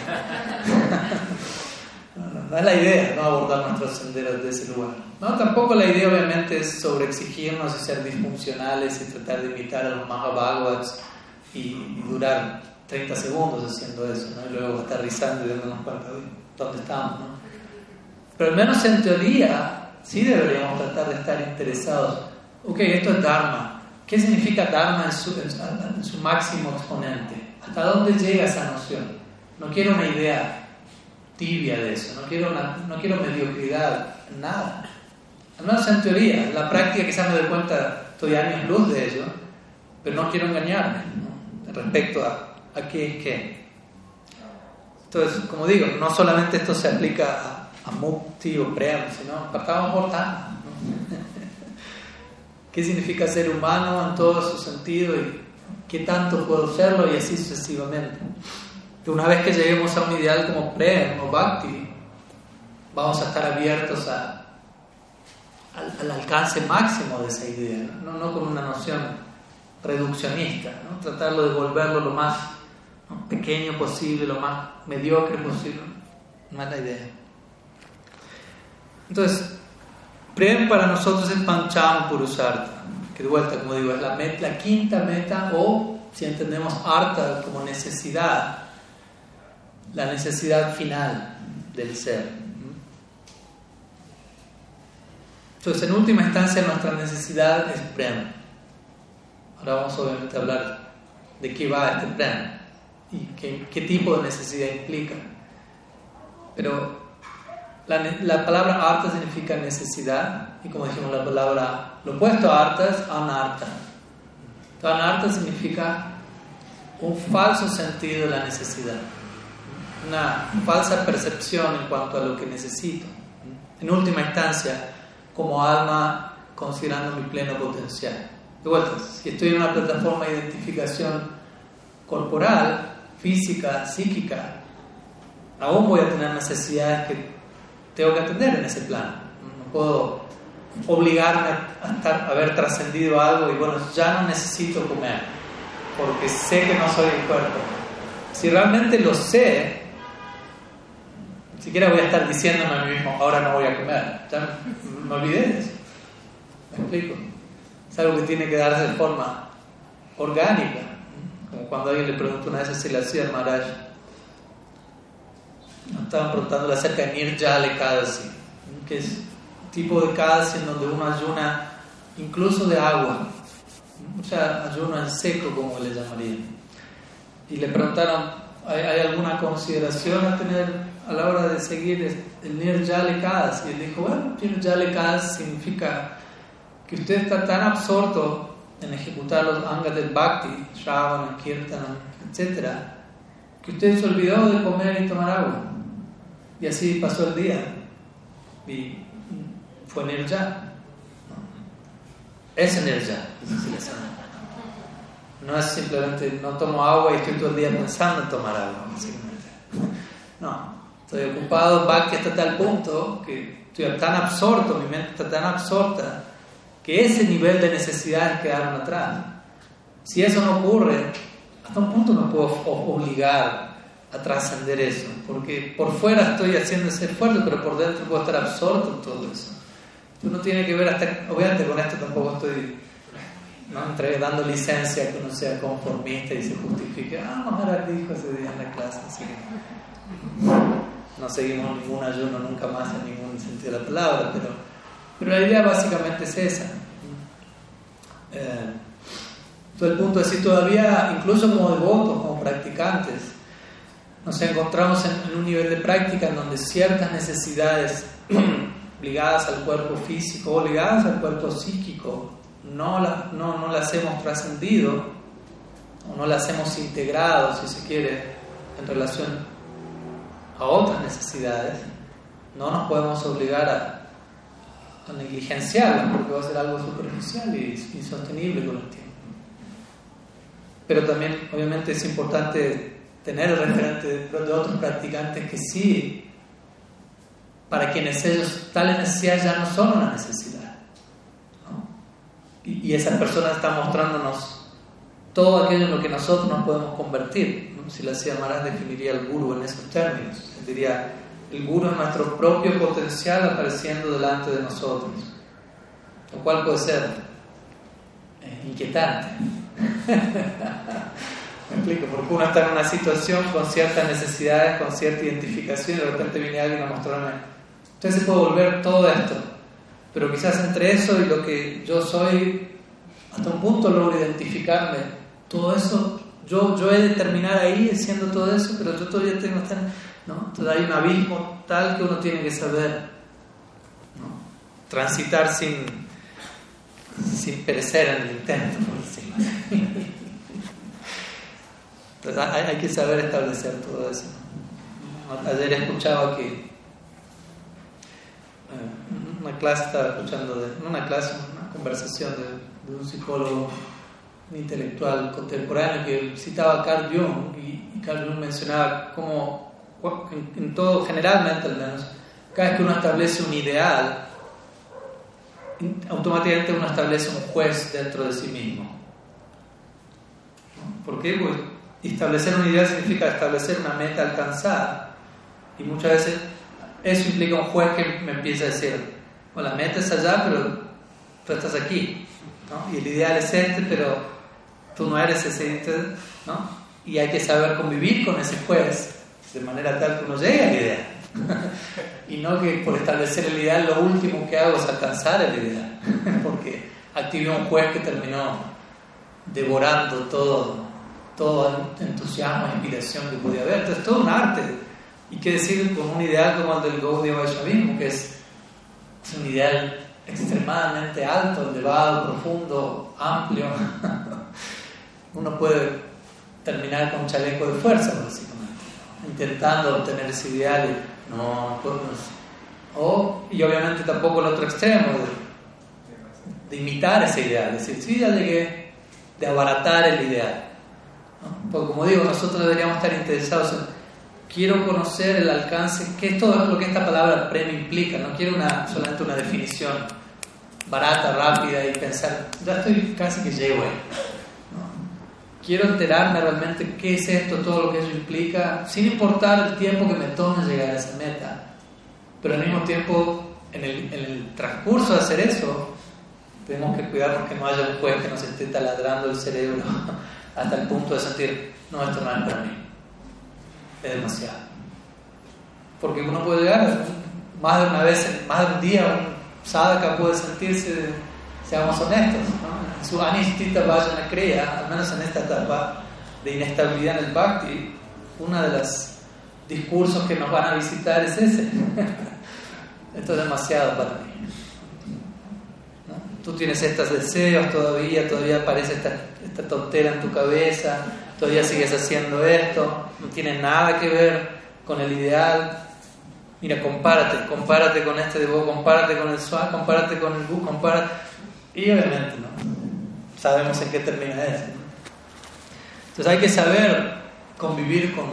No, es la idea, no abordar nuestros senderos de ese lugar. No, tampoco la idea obviamente es sobreexigirnos y ser disfuncionales y tratar de imitar a los Mahabhagavats y, durar 30 segundos haciendo eso, ¿no? y luego aterrizando y dándonos cuenta de dónde estamos. ¿no? Pero al menos en teoría, sí deberíamos tratar de estar interesados. Ok, esto es Dharma. ¿Qué significa Dharma en su, en su máximo exponente? ¿Hasta dónde llega esa noción? No quiero una idea tibia de eso, no quiero, una, no quiero mediocridad, nada. Al menos en teoría, en la práctica quizás me doy cuenta, estoy años luz de ello, pero no quiero engañarme. ¿no? respecto a, a qué es qué. Entonces, como digo, no solamente esto se aplica a, a mukti o prem, sino partamos por tan. ¿Qué significa ser humano en todo su sentido y qué tanto puedo serlo y así sucesivamente? una vez que lleguemos a un ideal como prem o bhakti, vamos a estar abiertos al, alcance máximo de esa idea, no, no con una noción reduccionista, ¿no? tratarlo de volverlo lo más pequeño posible, lo más mediocre posible. No es la idea. Entonces, Prem para nosotros es Pancham Purusartha, que de vuelta, como digo, es la, quinta meta o, si entendemos Artha como necesidad, la necesidad final del ser. Entonces, en última instancia, nuestra necesidad es Prem. Ahora vamos obviamente a hablar de qué va este plan y qué, qué tipo de necesidad implica. Pero la, la, palabra arta significa necesidad y como dijimos la palabra, lo opuesto a arta es anarta. Anarta significa un falso sentido de la necesidad, una falsa percepción en cuanto a lo que necesito. En última instancia, como alma considerando mi pleno potencial. De vuelta, si estoy en una plataforma de identificación corporal, física, psíquica, aún voy a tener necesidades que tengo que atender en ese plano. No puedo obligarme a, haber trascendido algo y bueno, ya no necesito comer, porque sé que no soy el cuerpo. Si realmente lo sé, ni siquiera voy a estar diciéndome a mí mismo, ahora no voy a comer. Ya me olvidé de eso. ¿Me explico? Es algo que tiene que darse de forma orgánica. Como cuando alguien le preguntó una vez a Silasya Maharaj, estaban preguntándole acerca de Nirjale Kadasi, que es un tipo de Kadasi en donde uno ayuna incluso de agua, o sea, ayuno en seco, como le llamarían. Y le preguntaron, ¿hay, alguna consideración a tener a la hora de seguir el Nirjale Kadasi? Y él dijo, bueno, Nirjale Kadasi significa que usted está tan absorto en ejecutar los angas del bhakti, Shravana, Kirtana, etc., que usted se olvidó de comer y tomar agua. Y así pasó el día. Y fue ya Es energía. No es simplemente no tomo agua y estoy todo el día pensando en tomar agua. No, estoy ocupado, que hasta tal punto que estoy tan absorto, mi mente está tan absorta que ese nivel de necesidades quedaron atrás. Si eso no ocurre, hasta un punto no puedo obligar a trascender eso, porque por fuera estoy haciendo ese esfuerzo, pero por dentro puedo estar absorto en todo eso. Uno tiene que ver hasta, obviamente con esto tampoco estoy ¿no? Entre, dando licencia que uno sea conformista y se justifique, ah, Maharaj dijo ese día en la clase, no seguimos ningún ayuno nunca más en ningún sentido de la palabra, pero, pero la idea básicamente es esa. Eh, todo el punto es si todavía, incluso como devotos, como practicantes, nos encontramos en, un nivel de práctica en donde ciertas necesidades ligadas al cuerpo físico o ligadas al cuerpo psíquico no, no, no las hemos trascendido o no las hemos integrado, si se quiere, en relación a otras necesidades, no nos podemos obligar a, a negligenciarlas porque va a ser algo superficial y insostenible con el tiempo. Pero también, obviamente, es importante tener el referente de, otros practicantes que sí, para quienes ellos tales necesidades ya no son una necesidad. Y, y, esa persona está mostrándonos todo aquello en lo que nosotros nos podemos convertir. Si la Maras definiría el guru en esos términos. diría, el guru es nuestro propio potencial apareciendo delante de nosotros. Lo cual puede ser eh, inquietante. Explico, porque uno está en una situación con ciertas necesidades, con cierta identificación y de repente viene alguien a mostrarme, usted se puede volver todo esto, pero quizás entre eso y lo que yo soy, hasta un punto logro identificarme, todo eso, yo, yo he de terminar ahí haciendo todo eso, pero yo todavía tengo que ¿no? Entonces hay un abismo tal que uno tiene que saber transitar sin, sin perecer en el intento, por decirlo hay, que saber establecer todo eso. Ayer escuchaba que eh, una clase estaba escuchando, de, no una clase, una conversación de, un psicólogo intelectual contemporáneo que citaba a Carl Jung y, Carl Jung mencionaba cómo en, todo, generalmente al menos, cada vez que uno establece un ideal, automáticamente uno establece un juez dentro de sí mismo. ¿Por qué? Pues establecer una idea significa establecer una meta alcanzada. Y muchas veces eso implica un juez que me empieza a decir, bueno, la meta es allá, pero tú estás aquí. ¿no? Y el ideal es este, pero tú no eres ese. ¿no? Y hay que saber convivir con ese juez de manera tal que uno llegue a la idea. y no que por establecer el ideal lo último que hago es alcanzar el ideal. Porque activé un juez que terminó devorando todo todo entusiasmo e inspiración que podía haber. Entonces, todo un arte. Y qué decir con un ideal como el del Gaudiya Vaishnavismo, que es, un ideal extremadamente alto, elevado, profundo, amplio. Uno puede terminar con un chaleco de fuerza, básicamente, intentando obtener ese ideal y no, o, y obviamente tampoco el otro extremo, de, de imitar ese ideal, decir, sí, ya llegué, de abaratar el ideal. Porque como digo, nosotros deberíamos estar interesados en, quiero conocer el alcance, que es todo lo que esta palabra premio implica, no quiero una, solamente una definición barata, rápida y pensar, ya estoy casi que llego ahí. Quiero enterarme realmente qué es esto, todo lo que eso implica, sin importar el tiempo que me tome llegar a esa meta. Pero al mismo tiempo, en el, en el transcurso de hacer eso, tenemos que cuidarnos que no haya un juez que nos esté taladrando el cerebro hasta el punto de sentir, no, esto no es para mí, es demasiado. Porque uno puede llegar más de una vez, más de un día, un sadhaka puede sentirse, seamos honestos, en su anistita vaya crea, al menos en esta etapa de inestabilidad en el bhakti, uno de los discursos que nos van a visitar es ese. Esto es demasiado para mí tú tienes estos deseos todavía, todavía aparece esta, esta tontera en tu cabeza, todavía sigues haciendo esto, no tiene nada que ver con el ideal. Mira, compárate, compárate con este de vos, compárate con el SWAT, compárate con el bus, compárate. Y obviamente, ¿no? Sabemos en qué termina eso. Entonces hay que saber convivir con,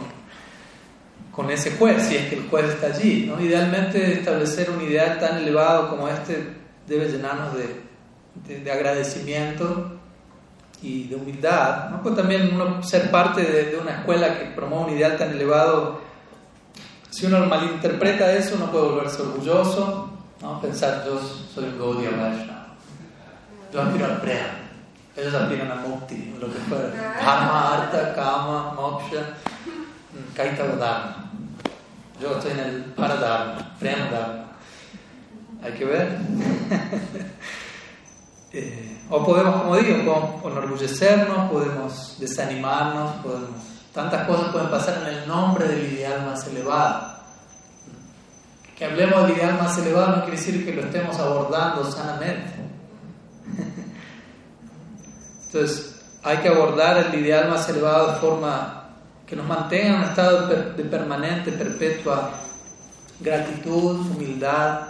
con ese juez, si es que el juez está allí. ¿no? Idealmente establecer un ideal tan elevado como este debe llenarnos de, de, agradecimiento y de humildad. ¿no? Pues también ser parte de, una escuela que promueve un ideal tan elevado, si uno malinterpreta eso, uno puede volverse orgulloso, ¿no? pensar yo soy un Gaudiya Vaishnava, yo aspiro al Prema, ellos aspiran a Mukti, lo que fuera, Dharma, Artha, Kama, Moksha, Kaitava Dharma. Yo estoy en el Paradharma, Prema Dharma. Hay que ver. Eh, o podemos, como digo, podemos enorgullecernos, podemos desanimarnos, podemos, tantas cosas pueden pasar en el nombre del ideal más elevado. Que hablemos del ideal más elevado no quiere decir que lo estemos abordando sanamente. Entonces, hay que abordar el ideal más elevado de forma que nos mantenga en un estado de permanente, perpetua gratitud, humildad,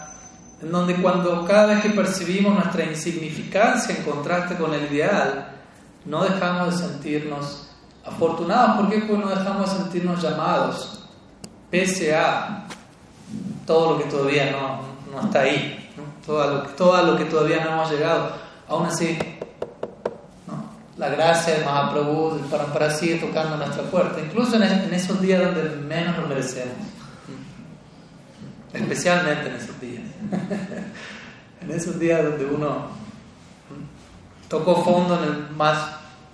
en donde cuando cada vez que percibimos nuestra insignificancia en contraste con el ideal, no dejamos de sentirnos afortunados. ¿Por qué? Pues no dejamos de sentirnos llamados, pese a todo lo que todavía no, no está ahí, Todo, lo, todo lo que todavía no hemos llegado. Aún así, la gracia de Mahaprabhu, para, para sigue tocando nuestra puerta, incluso en, en esos días donde menos lo merecemos, especialmente en esos días. en esos días donde uno tocó fondo en el más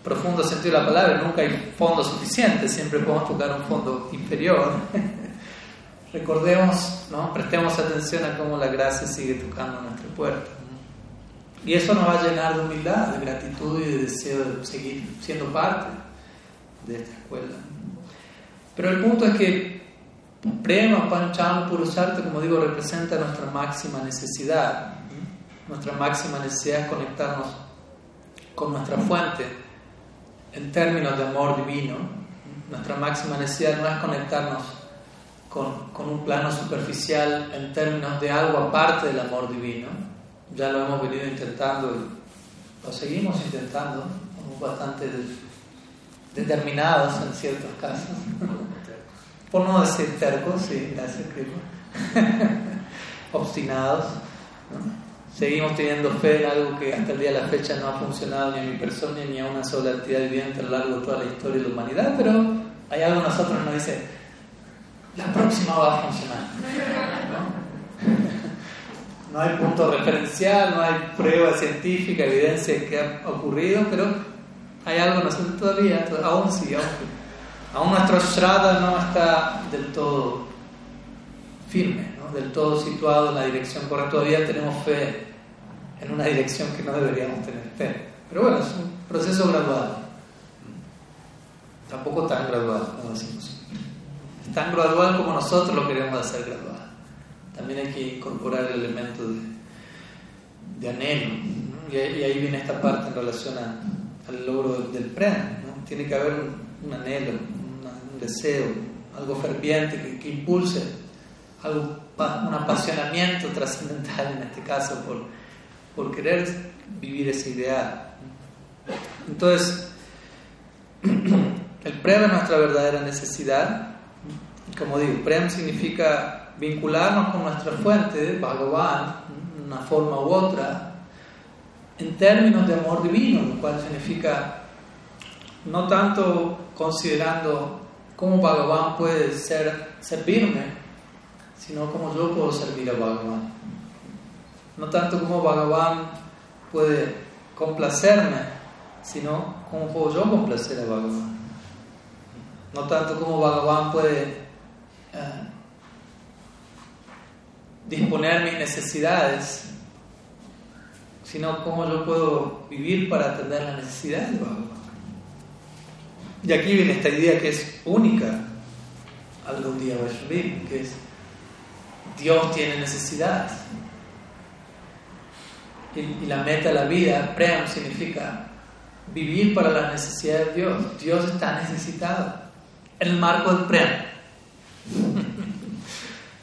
profundo sentido de la palabra, nunca hay fondo suficiente, siempre podemos tocar un fondo inferior. Recordemos, ¿no? prestemos atención a cómo la gracia sigue tocando nuestra puerta. Y eso nos va a llenar de humildad, de gratitud y de deseo de seguir siendo parte de esta escuela. Pero el punto es que Prema, Pancham, Purusarta, como digo, representa nuestra máxima necesidad. Nuestra máxima necesidad es conectarnos con nuestra fuente en términos de amor divino. Nuestra máxima necesidad no es conectarnos con, con un plano superficial en términos de algo aparte del amor divino. Ya lo hemos venido intentando y lo seguimos intentando, somos bastante determinados en ciertos casos. Por no decir tercos, sí, gracias, obstinados. Seguimos teniendo fe en algo que hasta el día de la fecha no ha funcionado ni a mi persona ni a una sola entidad viviente a lo largo de toda la historia de la humanidad, pero hay algo en nosotros que nos dice, la próxima va a funcionar. ¿no? hay punto referencial, no hay prueba científica, evidencia que ha ocurrido, pero hay algo en nosotros todavía, aún sí, aún sí Aún nuestro Shraddha no está del todo firme, del todo situado en la dirección correcta. Todavía tenemos fe en una dirección que no deberíamos tener fe. Pero bueno, es un proceso gradual. Tampoco tan gradual, como decimos. Tan gradual como nosotros lo queremos hacer gradual. También hay que incorporar el elemento de, anhelo. Y, ahí viene esta parte en relación al logro del premio. Tiene que haber un anhelo, deseo, algo ferviente que, impulse, algo, un apasionamiento trascendental en este caso por, por querer vivir ese ideal. Entonces, el prem es nuestra verdadera necesidad. Como digo, prem significa vincularnos con nuestra fuente, Bhagavan, una forma u otra, en términos de amor divino, lo cual significa no tanto considerando cómo Bhagavan puede ser, servirme, sino cómo yo puedo servir a Bhagavan. No tanto cómo Bhagavan puede complacerme, sino cómo puedo yo complacer a Bhagavan. No tanto cómo Bhagavan puede eh, disponer mis necesidades, sino cómo yo puedo vivir para atender las necesidades de Bhagavan. Y aquí viene esta idea que es única al Gaudiya que es Dios tiene necesidad. Y, la meta de la vida, Prem, significa vivir para las necesidades de Dios. Dios está necesitado en el marco del prem.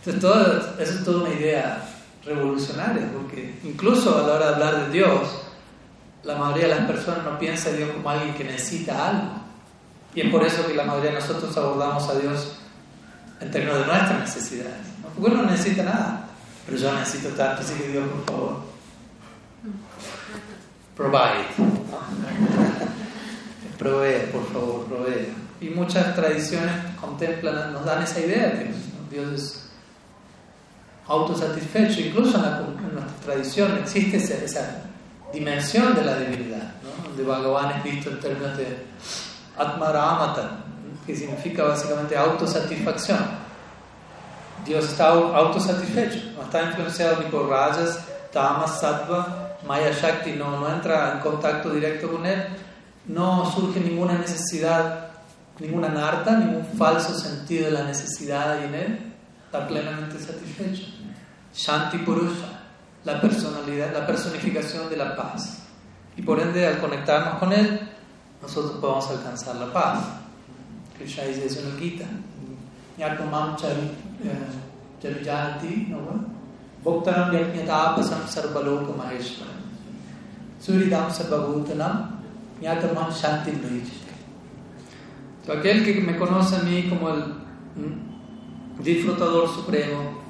Entonces, todo, eso es toda una idea revolucionaria, porque incluso a la hora de hablar de Dios, la mayoría de las personas no piensa en Dios como alguien que necesita algo. Y es por eso que la mayoría de nosotros abordamos a Dios en términos de nuestras necesidades. Porque uno no necesita nada, pero yo necesito tanto, así que Dios, por favor, provide. provee, por favor, provee. Y muchas tradiciones contemplan, nos dan esa idea que Dios es autosatisfecho. Incluso en, nuestra tradición existe esa, dimensión de la divinidad, ¿no? donde Bhagavan es visto en términos de Atmaramata, que significa básicamente autosatisfacción. Dios está autosatisfecho, no está influenciado ni por rajas, tamas, sattva, maya shakti, no, no entra en contacto directo con él, no surge ninguna necesidad, ninguna narta, ningún falso sentido de la necesidad en él, está plenamente satisfecho. Shanti Purusha, la personalidad, la personificación de la paz. Y por ende, al conectarnos con él, nosotros podemos alcanzar la paz. Krishna dice eso en el Gita. Yakamam Charujanti, ¿no? Bhoktaram Yajnatapasam Sarvaloka Maheshwaram. Suridam Sarvabhutanam Yakamam Shanti Aquel que me conoce a mí como el disfrutador supremo,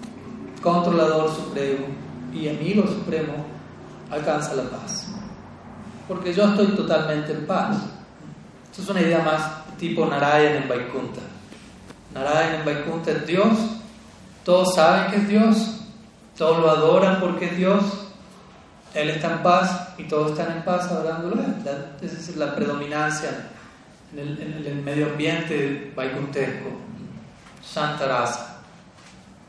controlador supremo y amigo supremo, alcanza la paz. Porque yo estoy totalmente en paz. Esto es una idea más tipo Narayan en Vaikunta. Narayan en Vaikunta es Dios, todos saben que es Dios, todos lo adoran porque es Dios, Él está en paz y todos están en paz adorándolo. Esa es la predominancia en el, medio ambiente vaikuntesco. Santa Rasa.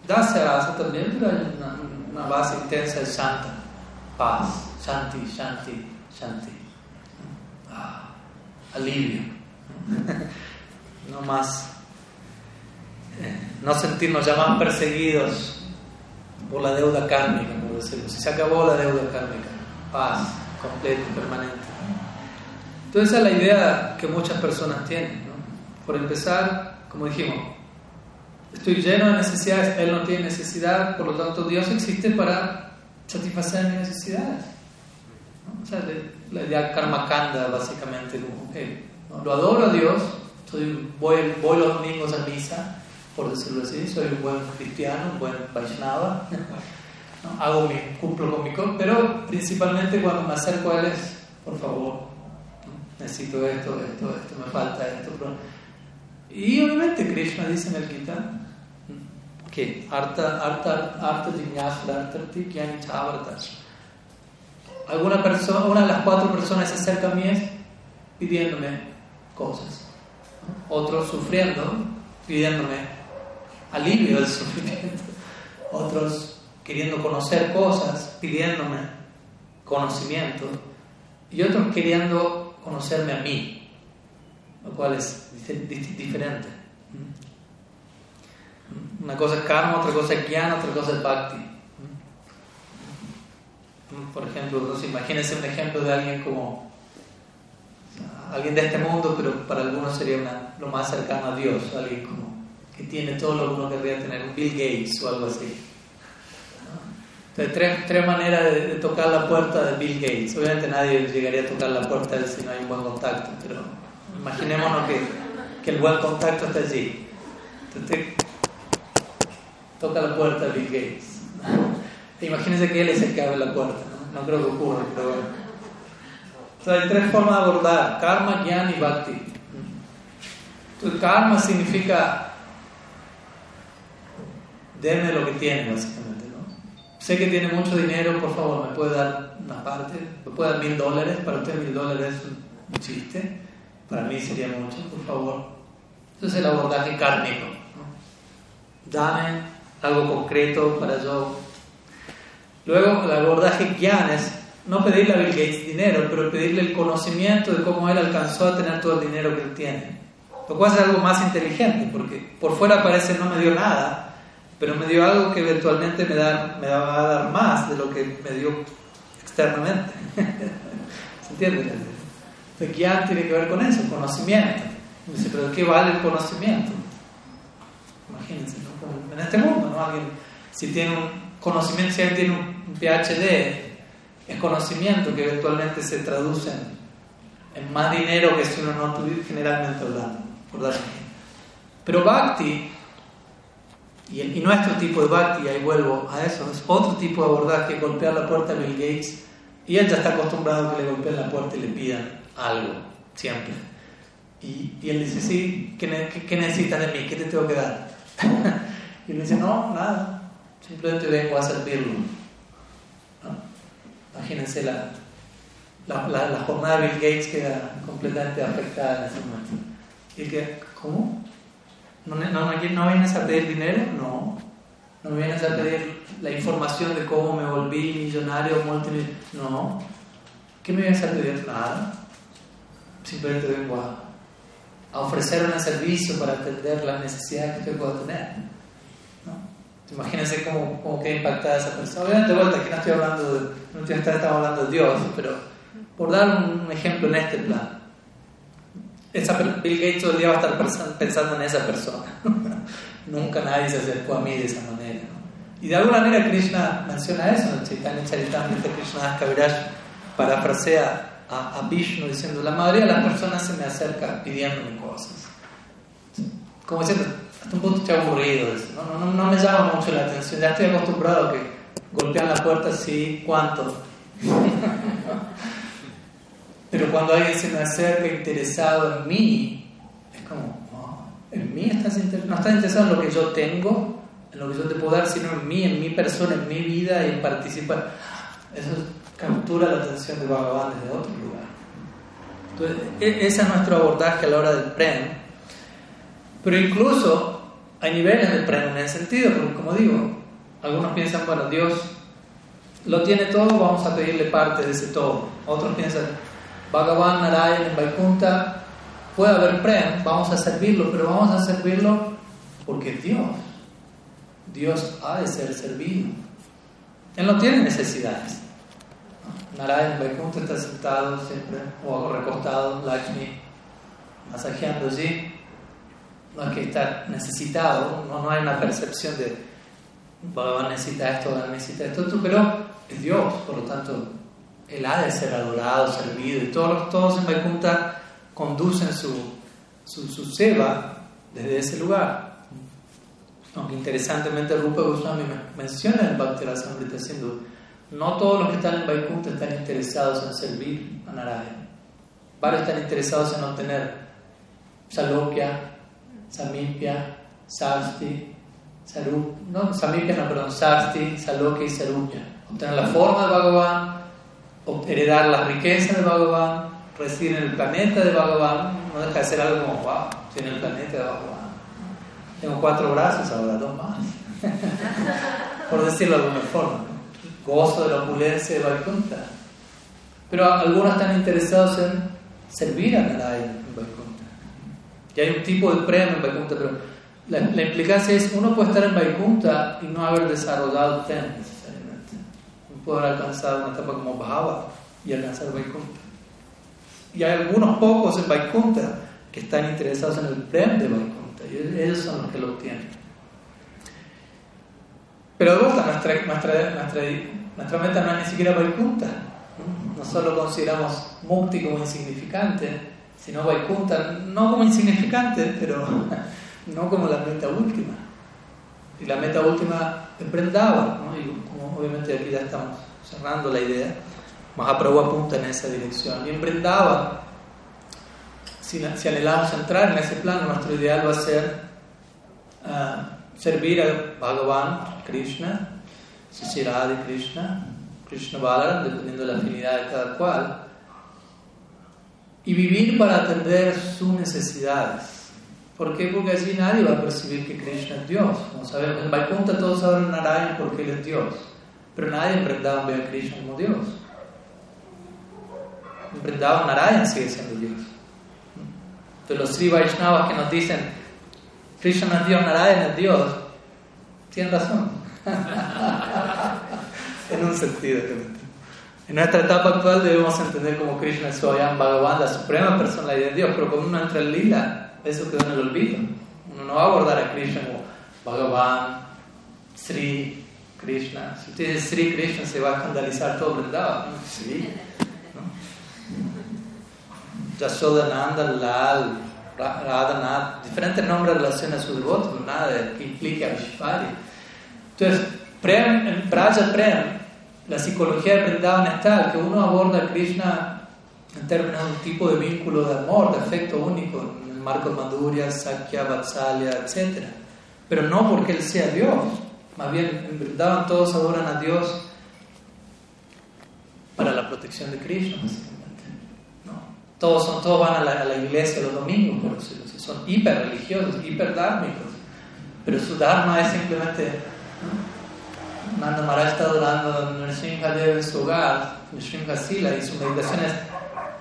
Dasya Rasa también, pero hay una, una base intensa de Santa, paz, Shanti, Shanti, Shanti. Alivio. no más, eh, no sentirnos ya más perseguidos por la deuda kármica, por decirlo. Si se acabó la deuda kármica, paz completa permanente. Entonces esa es la idea que muchas personas tienen. Por empezar, como dijimos, Estoy lleno de necesidades, Él no tiene necesidad, por lo tanto Dios existe para satisfacer mis necesidades. La idea karma kanda básicamente, como, lo adoro a Dios, soy, voy, voy los domingos a misa, por decirlo así, soy un buen cristiano, un buen Vaishnava, hago mi, cumplo con mi pero principalmente cuando me acerco a Él es, por favor, necesito esto, esto, esto, me falta esto. Y obviamente Krishna dice en el Gita, que arta arta arta alguna persona una de las cuatro personas se acerca a mí pidiéndome cosas otros sufriendo pidiéndome alivio del sufrimiento. Otros queriendo conocer cosas pidiéndome conocimiento. Y otros queriendo conocerme a mí lo cual es diferente una cosa es karma, otra cosa es jnana, otra cosa es bhakti. Por ejemplo, imagínense un ejemplo de alguien como alguien de este mundo, pero para algunos sería lo más cercano a Dios, alguien como que tiene todo lo que uno querría tener, un Bill Gates o algo así. Entonces, tres, maneras de, tocar la puerta de Bill Gates. Obviamente nadie llegaría a tocar la puerta si no hay un buen contacto, pero imaginémonos que, el buen contacto está allí. Entonces, toca la puerta de Bill Gates. Imagínense que él es el que abre la puerta, ¿no? creo que ocurra, pero bueno. Entonces hay tres formas de abordar, karma, jnana y bhakti. Entonces karma significa deme lo que tiene, básicamente. ¿no? Sé que tiene mucho dinero, por favor, me puede dar una parte, me puede dar mil dólares, para usted mil dólares es un chiste, para mí sería mucho, por favor. Entonces el abordaje kármico. Dame algo concreto para yo. Luego, el abordaje Gyan es no pedirle a Bill Gates dinero, pero pedirle el conocimiento de cómo él alcanzó a tener todo el dinero que él tiene. Lo cual es algo más inteligente, porque por fuera parece no me dio nada, pero me dio algo que eventualmente me, da, me va a dar más de lo que me dio externamente. ¿Se entiende? Entonces, guiar tiene que ver con eso, conocimiento. dice, pero ¿qué vale el conocimiento? Imagínense, ¿no? en este mundo, ¿no? Alguien, si tiene un conocimiento, si alguien tiene un PhD, es conocimiento que eventualmente se traduce en, más dinero que si uno no tuviera generalmente hablando, por dar Pero Bhakti, y, y, nuestro tipo de Bhakti, ahí vuelvo a eso, es otro tipo de abordaje, golpear la puerta a Bill Gates, y él ya está acostumbrado a que le golpeen la puerta y le pidan algo, siempre. Y, y él dice, sí, ¿qué, ¿qué, necesitas de mí? ¿Qué te tengo que dar? y él dice, no, nada, simplemente vengo a servirlo. Imagínense la, la, la, jornada de Bill Gates queda completamente afectada en ese momento. Y que, ¿cómo? ¿No, no, no, vienes a pedir dinero? No. ¿No vienes a pedir la información de cómo me volví millonario, multimillonario? No. ¿Qué me vienes a pedir? Nada. Simplemente vengo a, ofrecer un servicio para atender las necesidades que usted pueda tener. Imagínense cómo, cómo queda impactada esa persona. Obviamente, de vuelta, aquí no estoy hablando de, no estamos hablando de Dios, pero por dar un ejemplo en este plan. Esa, Bill Gates todo el día va a estar pensando en esa persona. Nunca nadie se acercó a mí de esa manera. Y de alguna manera Krishna menciona eso el Chaitanya Charitamrita Krishna Kaviraj parafrasea a, a Vishnu diciendo la mayoría de las personas se me acerca pidiéndome cosas. Como diciendo, hasta un punto estoy aburrido eso. No, no, no, me llama mucho la atención. Ya estoy acostumbrado a que golpean la puerta así, ¿cuánto? Pero cuando alguien se me acerca interesado en mí, es como, en mí estás no estás interesado en lo que yo tengo, en lo que yo te puedo dar, sino en mí, en mi persona, en mi vida y en participar. Eso captura la atención de Bhagavan desde otro lugar. Entonces, e, ese es nuestro abordaje a la hora del Prem. Pero incluso hay niveles de premio en ese sentido, porque como digo, algunos piensan, bueno, Dios lo tiene todo, vamos a pedirle parte de ese todo. Otros piensan, Bhagavan, Narayan, en Vaikuntha, puede haber prem, vamos a servirlo, pero vamos a servirlo porque Dios. Dios ha de ser servido. Él no tiene necesidades. Narayan en Vaikuntha está sentado siempre, o recostado, Lakshmi, masajeando allí no es que está necesitado, no, no hay una percepción de Bhagavan necesita esto, Bhagavan necesita esto, pero es Dios, por lo tanto, Él ha de ser adorado, servido, y todos, todos en Vaikuntha conducen su, su, su seva desde ese lugar. Aunque interesantemente Rupa Goswami menciona en el Bhakti Rasamrita diciendo, no todos los que están en Vaikuntha están interesados en servir a Narayana. Varios están interesados en obtener salokya, Samipya, Sasti, Sarup, no, Samipya no, perdón, Sasti, Salokya y Sarupya. Obtener la forma de Bhagavan, heredar la riqueza de Bhagavan, residir en el planeta de Bhagavan, no deja de ser algo como, wow, estoy en el planeta de Bhagavan. Tengo cuatro brazos, ahora dos más. Por decirlo de alguna forma. Gozo de la opulencia de Vaikuntha. Pero algunos están interesados en servir a Narayana. Y hay un tipo de premio en Vaikunta, pero la, implicancia es, uno puede estar en Vaikunta y no haber desarrollado Ten necesariamente. Uno puede haber alcanzado una etapa como Bhava y alcanzar Vaikunta. Y hay algunos pocos en Vaikunta que están interesados en el Prem de Vaikunta, y ellos son los que lo obtienen. Pero de vuelta, nuestra, nuestra, nuestra, meta no es ni siquiera Vaikunta. no solo consideramos Mukti como insignificante, sino Vaikuntha, no como insignificante, pero no como la meta última. Y la meta última es Brendava, ¿no? y como obviamente aquí ya estamos cerrando la idea, Mahaprabhu apunta en esa dirección. Y en Brendava, si, si anhelamos entrar en ese plano, nuestro ideal va a ser uh, servir a Bhagavan, Krishna, Sisiradi Krishna, Krishna Balaram, dependiendo de la afinidad de cada cual y vivir para atender sus necesidades. ¿Por qué? Porque allí nadie va a percibir que Krishna es Dios. Como sabemos, en Vaikuntha todos saben Narayan porque Él es Dios, pero nadie en Vrindavan ve a Krishna como Dios. En Vrindavan Narayan sigue siendo Dios. Entonces los Sri Vaishnavas que nos dicen Krishna es Dios, Narayan es Dios, tienen razón. en un sentido. En nuestra etapa actual debemos entender como Krishna es Swayam Bhagavan, la suprema personalidad de Dios, pero cuando uno entra en lila, eso queda en el olvido. Uno no va a abordar a Krishna como Bhagavan, Sri Krishna. Si usted dice Sri Krishna, se va a escandalizar todo el ¿no? Sí. Yashodananda, Lal, Radhanath, diferentes nombres relacionados a su devoto, nada que implique a Vishvari. Entonces, Prem, en Braja Prem, la psicología de Vrindavan es tal que uno aborda a Krishna en términos de un tipo de vínculo de amor, de afecto único, en el marco de Madhurya, Sakya, Vatsalya, etc. Pero no porque él sea Dios. Más bien, en Vrindavan todos adoran a Dios para la protección de Krishna, básicamente. ¿no? Todos, son, todos van a la, iglesia los domingos, por decirlo así. Son hiper religiosos, hiper dármicos. Pero su dharma es simplemente. Nanda Maharaj está adorando a Nrsimhadev en su hogar, Nrsimha Sila, y su meditación es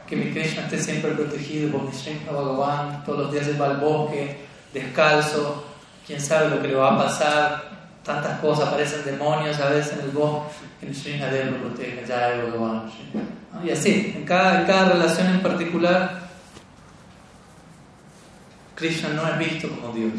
que mi Krishna esté siempre protegido por Nrsimha Bhagavan, todos los días va al bosque, descalzo, quién sabe lo que le va a pasar, tantas cosas, aparecen demonios a veces en el bosque, que Nrsimhadev lo protege, ya Bhagavan. Y así, en cada, en cada relación en particular, Krishna no es visto como Dios.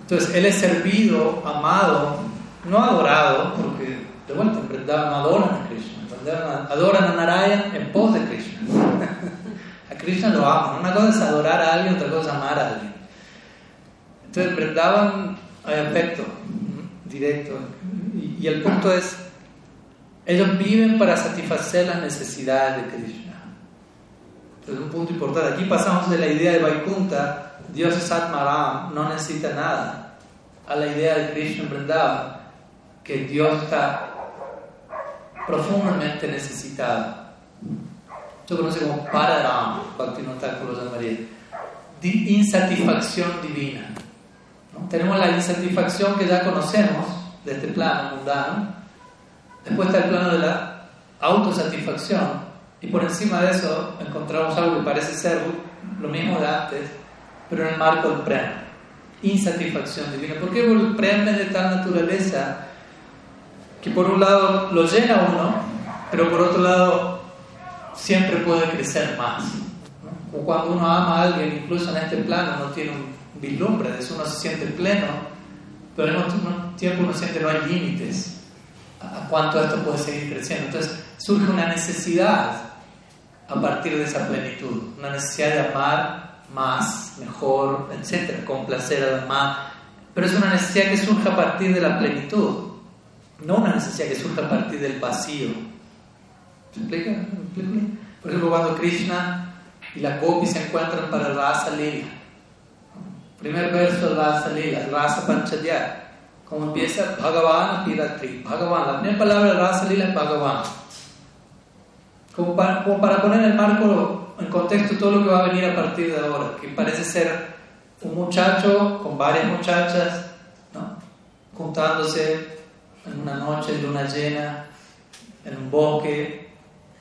Entonces, Él es servido, amado, no adorado, porque de vuelta en no adoran a Krishna, adoran a Narayana en pos de Krishna. a Krishna lo aman. Una cosa es adorar a alguien, otra cosa es amar a alguien. Entonces, Vrindavan hay afecto directo. Y, el punto es, ellos viven para satisfacer las necesidades de Krishna. Entonces, un punto importante. Aquí pasamos de la idea de Vaikunta, Dios es Atmaram, no necesita nada, a la idea de Krishna en Vrindavan que Dios está profundamente necesitado. Esto conoce como Pararam, de María. Insatisfacción divina. Tenemos la insatisfacción que ya conocemos de este plano mundano. Después está el plano de la autosatisfacción. Y por encima de eso encontramos algo que parece ser lo mismo de antes, pero en el marco del prem. Insatisfacción divina. ¿Por qué el prem es de tal naturaleza que por un lado lo llena uno, pero por otro lado siempre puede crecer más. O cuando uno ama a alguien, incluso en este plano, no tiene un vislumbre, de eso uno se siente pleno, pero al mismo tiempo uno siente no hay límites a cuánto esto puede seguir creciendo. Entonces surge una necesidad a partir de esa plenitud, una necesidad de amar más, mejor, etcétera, complacer a los demás, pero es una necesidad que surge a partir de la plenitud no una necesidad que surge a partir del vacío. ¿Se explica? Por ejemplo, cuando Krishna y la gopis se encuentran para Rasa Lila. Primer verso Rasa Lila, Rasa Panchadya. Como empieza Bhagavan Piratri. Bhagavan, la primera palabra Rasa Lila es Bhagavan. Como para, como para poner el marco, en contexto, todo lo que va a venir a partir de ahora. Que parece ser un muchacho con varias muchachas, ¿no? juntándose en una noche de luna llena, en un bosque.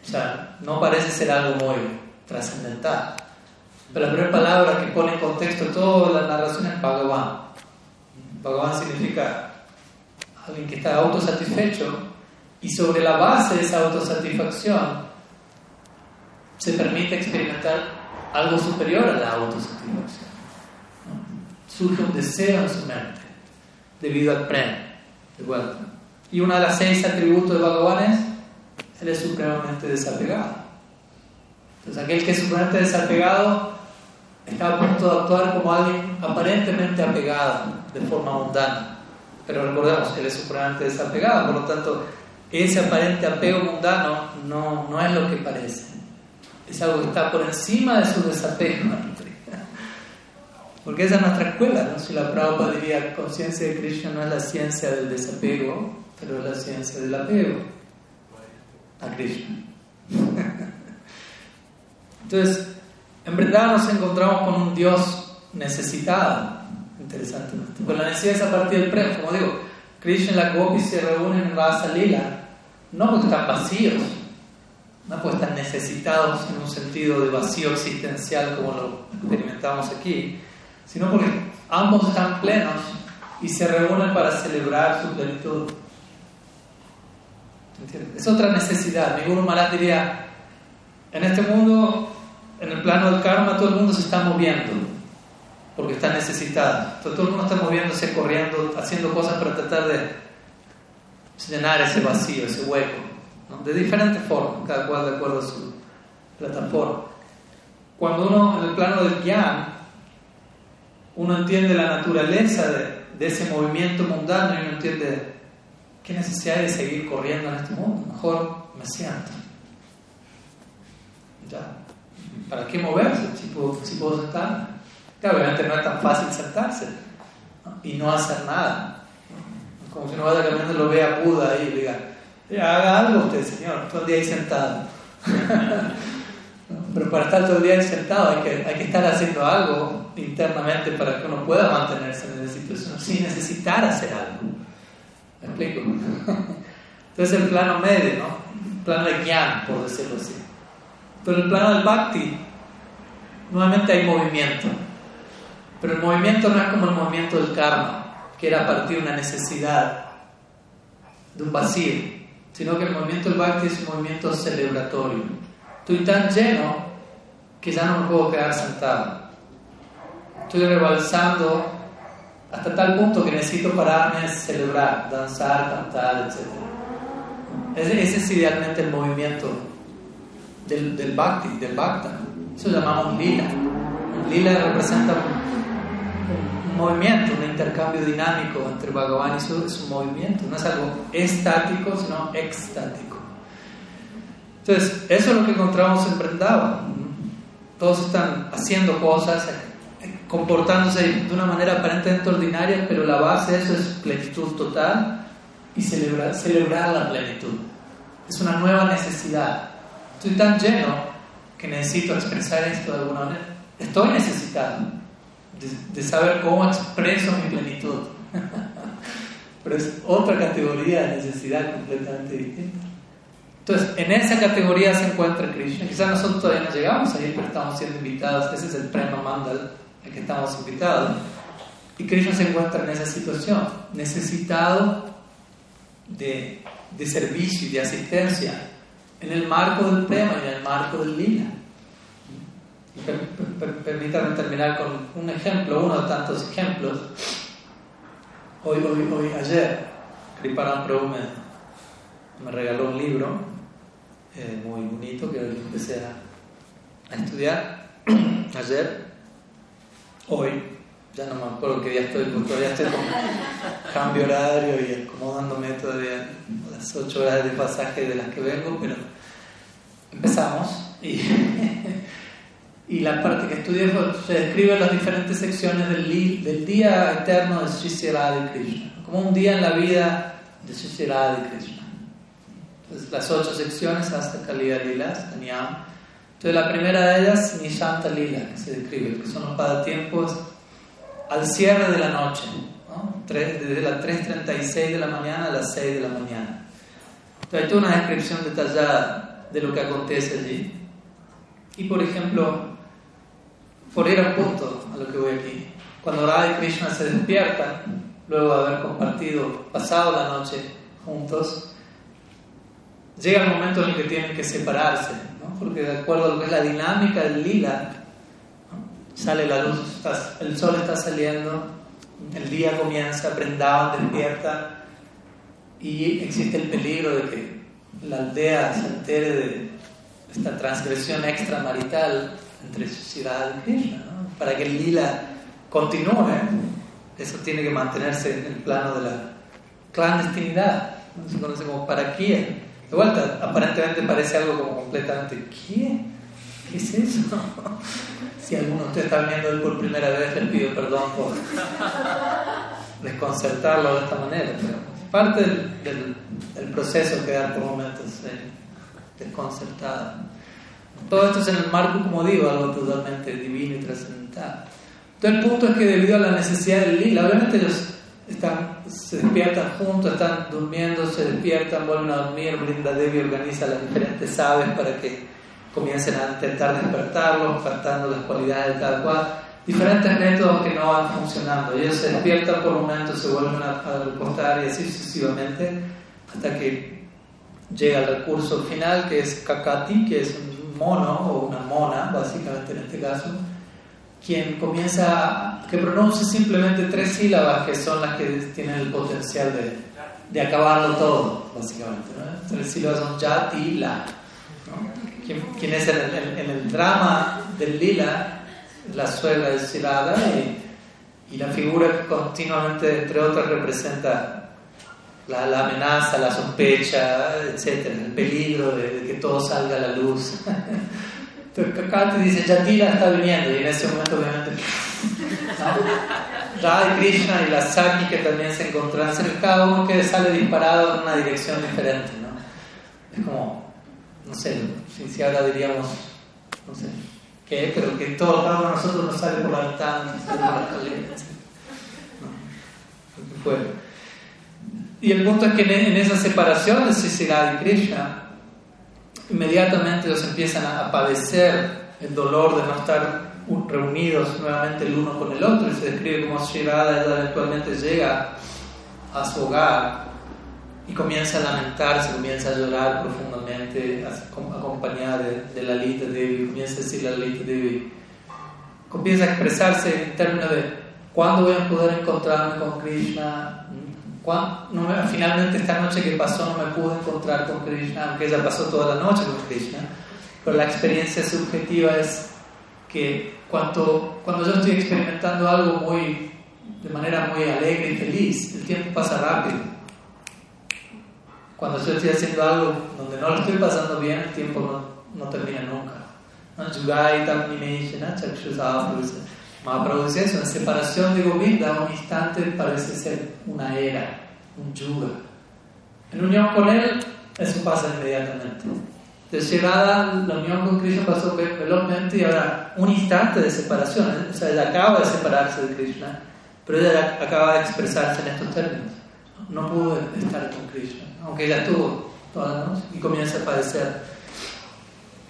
O sea, no parece ser algo muy trascendental. Pero la primera palabra que pone en contexto toda la narración es Bhagavan. Bhagavan significa alguien que está autosatisfecho y sobre la base de esa autosatisfacción se permite experimentar algo superior a la autosatisfacción. Surge un deseo en su mente debido al premio y una de las seis atributos de Bhagavan es, Él es supremamente desapegado. Entonces aquel que es supremamente desapegado está a punto de actuar como alguien aparentemente apegado de forma mundana. Pero recordemos, Él es supremamente desapegado, por lo tanto, ese aparente apego mundano no, no es lo que parece. Es algo que está por encima de su desapego. Porque esa es nuestra escuela, ¿no? Si la Prabhupada diría, conciencia de Krishna no es la ciencia del desapego, pero la ciencia del apego a Krishna. Entonces, en verdad nos encontramos con un Dios necesitado, interesantemente. Con la necesidad es a partir del premio, como digo, Krishna y la Gopi se reúnen en Rasa Lila, no porque están vacíos, no porque están necesitados en un sentido de vacío existencial como lo experimentamos aquí, sino porque ambos están plenos y se reúnen para celebrar su plenitud. Es otra necesidad. Mi Guru Maharaj diría, en este mundo, en el plano del karma, todo el mundo se está moviendo porque está necesitado. todo el mundo está moviéndose, corriendo, haciendo cosas para tratar de llenar ese vacío, ese hueco, de diferentes formas, cada cual de acuerdo a su plataforma. Cuando uno, en el plano del Gyan, uno entiende la naturaleza de, de ese movimiento mundano y uno entiende qué necesidad de seguir corriendo en este mundo. Mejor me siento. Ya. ¿Para qué moverse si puedo, si puedo sentarme? obviamente no es tan fácil sentarse y no hacer nada. Como si uno vaya caminando lo vea Buda ahí y diga, haga algo usted, Señor, todo el día ahí sentado. Pero para estar todo el día ahí sentado hay que, hay que estar haciendo algo internamente para que uno pueda mantenerse en esa situación sin necesitar hacer algo. ¿Me explico? Entonces el plano medio, ¿no? El plano de Gyan, por decirlo así. Pero el plano del Bhakti, nuevamente hay movimiento. Pero el movimiento no es como el movimiento del karma, que era a partir de una necesidad, de un vacío, sino que el movimiento del bhakti es un movimiento celebratorio. Estoy tan lleno que ya no me puedo quedar sentado. Estoy rebalsando hasta tal punto que necesito pararme celebrar, danzar, cantar, etc. Ese, es idealmente el movimiento del, del bhakti, del bhakta. Eso llamamos lila. Lila representa movimiento, un intercambio dinámico entre Bhagavan y su, es un movimiento, no es algo estático, sino extático. Entonces, eso es lo que encontramos en Vrindavan. Todos están haciendo cosas, comportándose de una manera aparentemente ordinaria, pero la base de eso es plenitud total y celebrar, celebrar la plenitud. Es una nueva necesidad. Estoy tan lleno que necesito expresar esto de alguna manera. Estoy necesitado de, saber cómo expreso mi plenitud. Pero es otra categoría de necesidad completamente distinta. Entonces, en esa categoría se encuentra Krishna. Quizás nosotros todavía no llegamos ahí, pero estamos siendo invitados. Ese es el Prema Mandal al que estamos invitados. Y Krishna se encuentra en esa situación, necesitado de, de servicio y de asistencia en el marco del Prema y en el marco del Lila. Permítanme terminar con un ejemplo, uno de tantos ejemplos. Hoy, hoy, hoy ayer, Kriparam Prabhu me, regaló un libro eh, muy bonito que empecé a, estudiar ayer. Hoy, ya no me acuerdo qué día estoy, porque todavía estoy con cambio horario y acomodándome todavía las ocho horas de pasaje de las que vengo, pero empezamos y y la parte que estudié se describe las diferentes secciones del, del día eterno de Sri Radha Krishna, como un día en la vida de Sri Radha Krishna. Entonces, las ocho secciones hasta Kalila Lila, hasta Niyam. Entonces, la primera de ellas, Nishanta Lila, que se describe, que son los pasatiempos al cierre de la noche, ¿no? desde las 3.36 de la mañana a las 6 de la mañana. Entonces, hay toda una descripción detallada de lo que acontece allí. Y, por ejemplo, por ir a punto a lo que voy aquí. Cuando Radha y Krishna se despiertan, luego de haber compartido, pasado la noche juntos, llega el momento en el que tienen que separarse, ¿no? porque de acuerdo a lo que es la dinámica del lila, sale la luz, el sol está saliendo, el día comienza, Brindavan despierta y existe el peligro de que la aldea se entere de esta transgresión extramarital entre sociedad y Krishna. Para que el lila continúe, eso tiene que mantenerse en el plano de la clandestinidad. Se conoce como para quién. De vuelta, aparentemente parece algo como completamente ¿quién? ¿Qué es eso? si alguno de ustedes está viendo él por primera vez, les pido perdón por desconcertarlo de esta manera. Pero parte del, del, proceso quedar por momentos eh, desconcertado. Todo esto es en el marco, como digo, algo totalmente divino y trascendental. Entonces el punto es que debido a la necesidad del lila, obviamente ellos están, se despiertan juntos, están durmiendo, se despiertan, vuelven a dormir, Brinda Devi organiza las diferentes aves para que comiencen a intentar despertarlos, faltando las cualidades de cada cual. Diferentes métodos que no van funcionando. Ellos se despiertan por momentos, se vuelven a, a reportar y así sucesivamente hasta que llega al recurso final que es Kakati, que es un mono o una mona, básicamente en este caso, quien comienza, que pronuncia simplemente tres sílabas que son las que tienen el potencial de, de acabarlo todo, básicamente. Tres sílabas son ya, ti, la. Quien, es en, el drama del lila, la suegra de Shirada y, y la figura que continuamente, entre otras, representa la, amenaza, la sospecha, etcétera, el peligro de, que todo salga a la luz. Entonces acá te dice, Yatira está viniendo, y en ese momento obviamente Radha y Krishna y la Saki que también se encuentran cerca, cada uno que sale disparado en una dirección diferente, ¿no? Es como, no sé, si, ahora diríamos, no sé, ¿qué? Pero que todo, cada uno de nosotros nos sale por la ventana, sale por la escalera, ¿no? Fue. Y el punto es que en esa separación de Sisirada y Krishna, inmediatamente ellos empiezan a padecer el dolor de no estar reunidos nuevamente el uno con el otro. Y se describe como Shirada eventualmente llega a su hogar y comienza a lamentarse, comienza a llorar profundamente, acompañada de, de Lalita Devi, comienza a decirle a Lalita Devi, comienza a expresarse en términos de cuándo voy a poder encontrarme con Krishna, no, finalmente esta noche que pasó no me pude encontrar con Krishna, aunque ella pasó toda la noche con Krishna, pero la experiencia subjetiva es que cuando, cuando yo estoy experimentando algo muy, de manera muy alegre y feliz, el tiempo pasa rápido. Cuando yo estoy haciendo algo donde no lo estoy pasando bien, el tiempo no, no termina nunca. Mahaprabhu eso, en separación de Govinda, un instante parece ser una era, un yuga. En unión con él, eso pasa inmediatamente. De la unión con Krishna pasó velozmente y ahora un instante de separación. O sea, ella acaba de separarse de Krishna, pero ella acaba de expresarse en estos términos. No pudo estar con Krishna, aunque ella estuvo toda la noche y comienza a padecer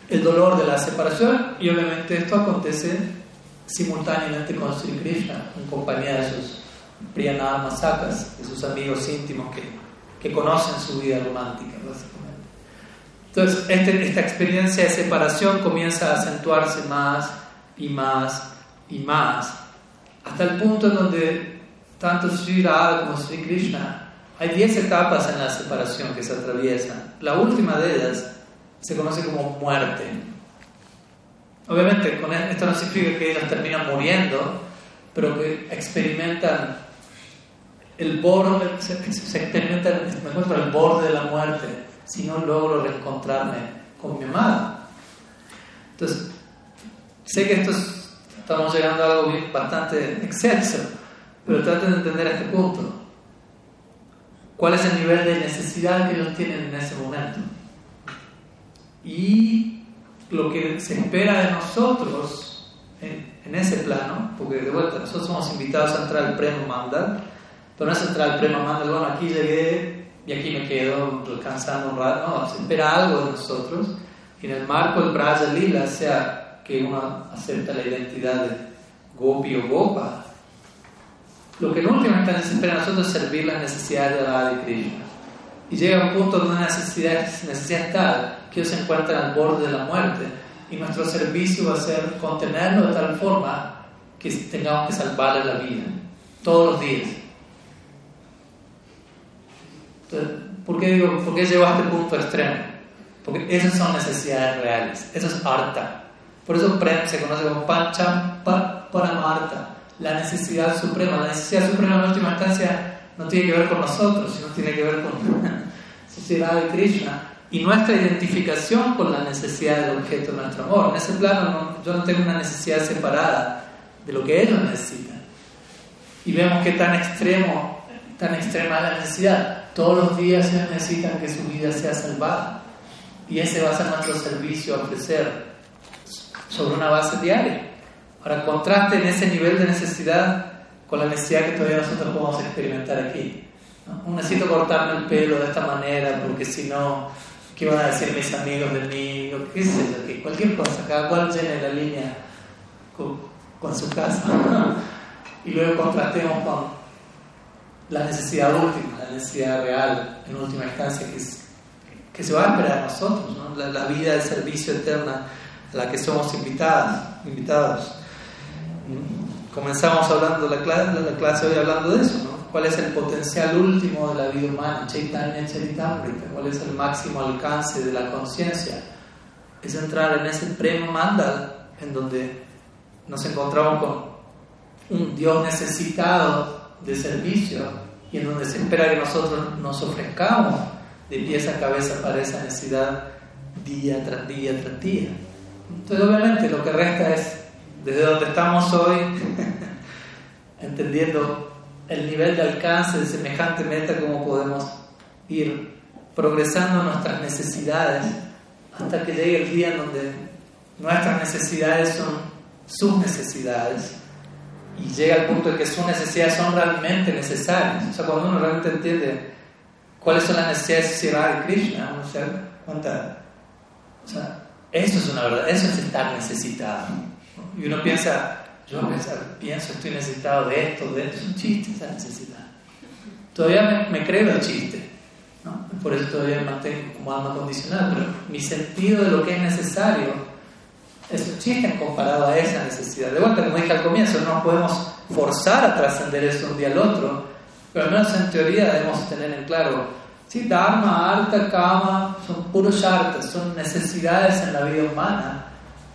el dolor de la separación y obviamente esto acontece simultáneamente con Sri Krishna en compañía de sus Priyanada Masakas, de sus amigos íntimos que, que conocen su vida romántica, básicamente. Entonces, este, esta experiencia de separación comienza a acentuarse más y más y más, hasta el punto en donde tanto Sri Radha como Sri Krishna, hay 10 etapas en la separación que se atraviesan. La última de ellas se conoce como muerte. Obviamente, con esto no significa que ellos terminan muriendo, pero que experimentan el borde, se, me encuentro al borde de la muerte si no logro reencontrarme con mi amada. Entonces, sé que esto estamos llegando a algo bastante excelso, pero traten de entender este punto. ¿Cuál es el nivel de necesidad que ellos tienen en ese momento? Y lo que se espera de nosotros en, ese plano, porque de vuelta nosotros somos invitados a entrar al Prema Mandal, pero no es entrar al Prema Mandal, bueno, aquí llegué y aquí me quedo descansando un rato, no, se espera algo de nosotros, y en el marco del Braja Lila, sea que uno acepta la identidad de Gopi o Gopa, lo que en última instancia se espera de nosotros es servir las necesidades de la de Krishna. Y llega un punto donde una necesidad, necesidad tal que ellos se encuentran al borde de la muerte y nuestro servicio va a ser contenerlo de tal forma que tengamos que salvarle la vida todos los días. Entonces, ¿por qué digo, por qué llego a este punto extremo? Porque esas son necesidades reales, eso es arta. Por eso se conoce como Pancha Paramarta, la necesidad suprema. La necesidad suprema en última instancia no tiene que ver con nosotros, sino tiene que ver con sociedad de Krishna y nuestra identificación con la necesidad del objeto de nuestro amor. En ese plano yo no tengo una necesidad separada de lo que ellos necesitan. Y vemos que tan extremo, tan extrema la necesidad. Todos los días ellos necesitan que su vida sea salvada. Y ese va a ser nuestro servicio a ofrecer sobre una base diaria. Ahora, contraste en ese nivel de necesidad con la necesidad que todavía nosotros podemos experimentar aquí. ¿No? Necesito cortarme el pelo de esta manera porque si no ¿Qué van a decir mis amigos de mí? ¿Qué sé yo? Cualquier cosa, cada cual llene la línea con, su casa. y luego contrastemos con la necesidad última, la necesidad real, en última instancia, que es, que se va a esperar a nosotros, ¿no? la, vida de servicio eterna a la que somos invitados. invitados. Comenzamos hablando la clase, la clase hoy hablando de eso, ¿no? ¿Cuál es el potencial último de la vida humana? Chaitanya Charitamrita. ¿Cuál es el máximo alcance de la conciencia? Es entrar en ese prema mandal en donde nos encontramos con un Dios necesitado de servicio y en donde se espera que nosotros nos ofrezcamos de pies a cabeza para esa necesidad día tras día tras día. Entonces obviamente lo que resta es desde donde estamos hoy, entendiendo el nivel de alcance de semejante meta, cómo podemos ir progresando nuestras necesidades hasta que llegue el día en donde nuestras necesidades son sus necesidades y llega al punto de que sus necesidades son realmente necesarias. O sea, cuando uno realmente entiende cuáles son las necesidades de Krishna, uno se cuenta, o sea, eso es una verdad, eso es estar necesitado. Y uno piensa, yo pienso, estoy necesitado de esto, de esto, es un chiste esa necesidad. Todavía me, creo el chiste, ¿no? por eso todavía me mantengo como alma condicional, pero mi sentido de lo que es necesario es un chiste comparado a esa necesidad. De vuelta, como dije al comienzo, no podemos forzar a trascender eso un día al otro, pero al menos en teoría debemos tener en claro, sí, Dharma, Arta, Kama, son puros shartas, son necesidades en la vida humana,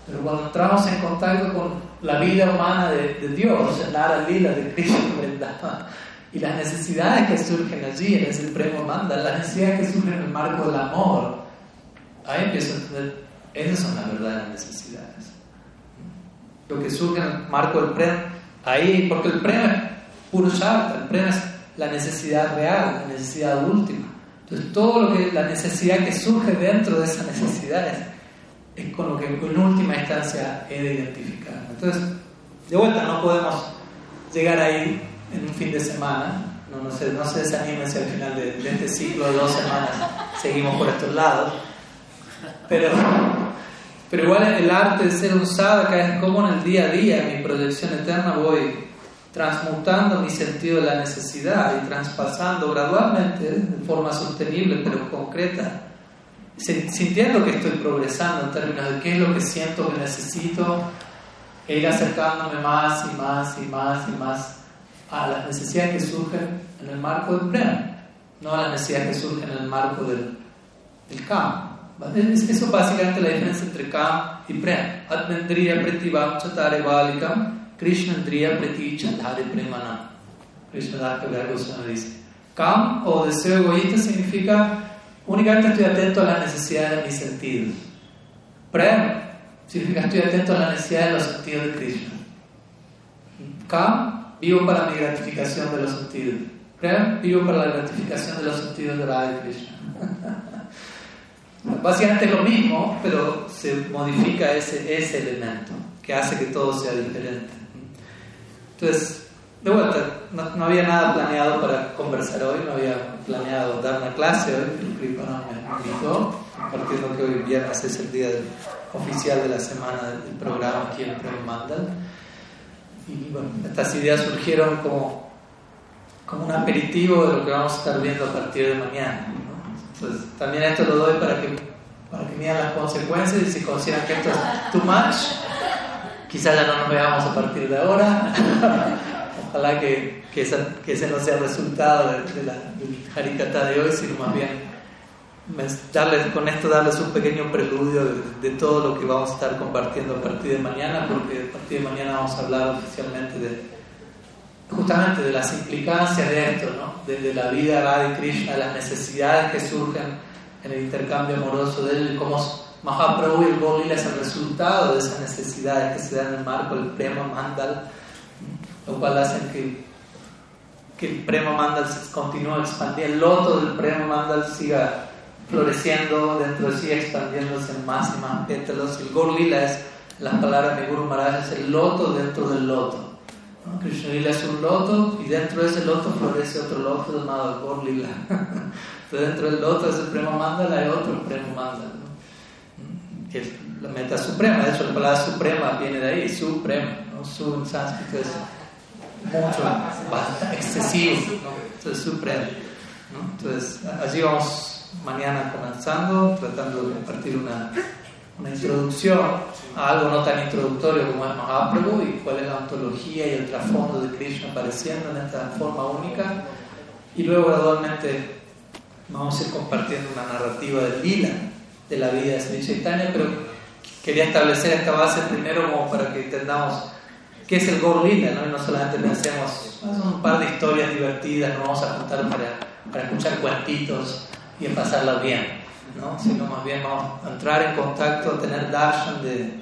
pero cuando entramos en contacto con la vida humana de, de Dios, en la Lila de Krishna y las necesidades que surgen allí en ese primo manda, las necesidades que surgen en el marco del amor, ahí empiezo a entender, esas son las verdaderas necesidades. Lo que surge en el marco del prem, ahí, porque el prem es puro sharta, el prem es la necesidad real, la necesidad última. Entonces, todo lo que, la necesidad que surge dentro de esas necesidades es con lo que en última instancia he de identificar. Entonces, de vuelta, no podemos llegar ahí en un fin de semana. No, no, se, no si al final de, este ciclo de dos semanas seguimos por estos lados. Pero, pero igual el arte de ser usado acá es como en el día a día, en mi proyección eterna, voy transmutando mi sentido de la necesidad y traspasando gradualmente, de forma sostenible pero concreta, sintiendo que estoy progresando en términos de qué es lo que siento que necesito, e ir acercándome más y más y más y más a las necesidades que surgen en el marco del prem, no a las necesidades que surgen en el marco del, del kam. Eso básicamente la diferencia entre kam y prem. Atmendriya pretivam chatare valikam, krishnandriya preti chatare premana. Krishna Das dice. Kam o deseo egoísta significa Únicamente estoy atento a las necesidades de mis sentidos. Prem significa estoy atento a las necesidades de los sentidos de Krishna. Kam, vivo para mi gratificación de los sentidos. Prem, vivo para la gratificación de los sentidos de Radha Krishna. Básicamente es lo mismo, pero se modifica ese, ese elemento que hace que todo sea diferente. Entonces, de vuelta, no, había nada planeado para conversar hoy, no había planeado dar una clase hoy, pero no me invitó, partiendo que hoy viernes es el día oficial de la semana del programa aquí en Prem Mandal. Y bueno, estas ideas surgieron como, como un aperitivo de lo que vamos a estar viendo a partir de mañana. Entonces, también esto lo doy para que, para que miren las consecuencias y si consideran que esto es too much, quizás ya no nos veamos a partir de ahora. Ojalá que, que, ese no sea el resultado de, la, del Harikata de hoy, sino más bien darles, con esto darles un pequeño preludio de, todo lo que vamos a estar compartiendo a partir de mañana, porque a partir de mañana vamos a hablar oficialmente de justamente de las implicancias de esto, ¿no? de, la vida de Krishna, de las necesidades que surgen en el intercambio amoroso de él, cómo Mahaprabhu y el es el resultado de esas necesidades que se dan en el marco del Prema Mandal lo cual hace que, que el Prema Mandal continúe expandiendo, el loto del Prema Mandal siga floreciendo dentro de sí, expandiéndose más y más pétalos. El Gorlila es, las palabras de Guru Maharaj, es el loto dentro del loto. ¿no? Krishna Lila es un loto y dentro de ese loto florece otro loto llamado Gorlila. Entonces dentro del loto de ese Prema Mandal hay otro Prema Mandal. ¿no? Que es la meta suprema, de hecho la palabra suprema viene de ahí, suprema, su en sánscrito es mucho, excesivo, entonces supremo. Entonces allí vamos mañana comenzando, tratando de compartir una, una introducción a algo no tan introductorio como es Mahaprabhu y cuál es la ontología y el trasfondo de Krishna apareciendo en esta forma única. Y luego gradualmente vamos a ir compartiendo una narrativa del lila de la vida de Sri Chaitanya, pero quería establecer esta base primero como para que entendamos qué es el Gaur Lila, ¿no? y no solamente pensemos, un par de historias divertidas, nos vamos a juntar para, para escuchar cuentitos y pasarla bien, ¿no? sino más bien vamos a entrar en contacto, a tener darshan de,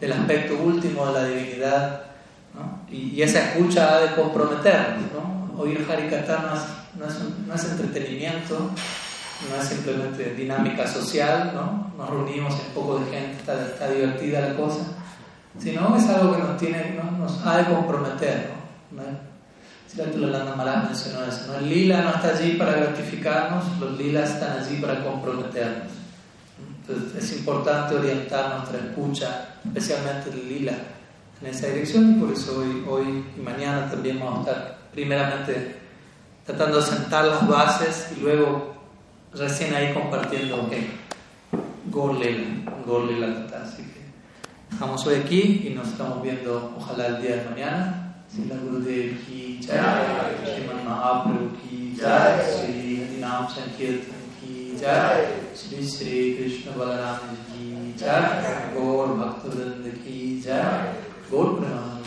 del aspecto último de la divinidad, ¿no? y, y, esa escucha ha de comprometernos, ¿no? oír Harikata no es, no es, no es entretenimiento, no es simplemente dinámica social, ¿no? Nos reunimos en poco de gente, está, está, divertida la cosa, sino es algo que nos tiene, ¿no? nos ha de comprometer, ¿no? ¿No? Mencionó eso. El lila no está allí para gratificarnos, los lilas están allí para comprometernos. Entonces es importante orientar nuestra escucha, especialmente el lila, en esa dirección y por eso hoy, hoy y mañana también vamos a estar primeramente tratando de sentar las bases y luego recién ahí compartiendo, ok, Gorlela Así que estamos hoy aquí y nos estamos viendo, ojalá el día de mañana. Sila Gurudev ki jai, Sriman Mahaprabhu ki jai, Sri Sankirtan ki Sri Sri Krishna Balaram Gaur ki Gaur Pranam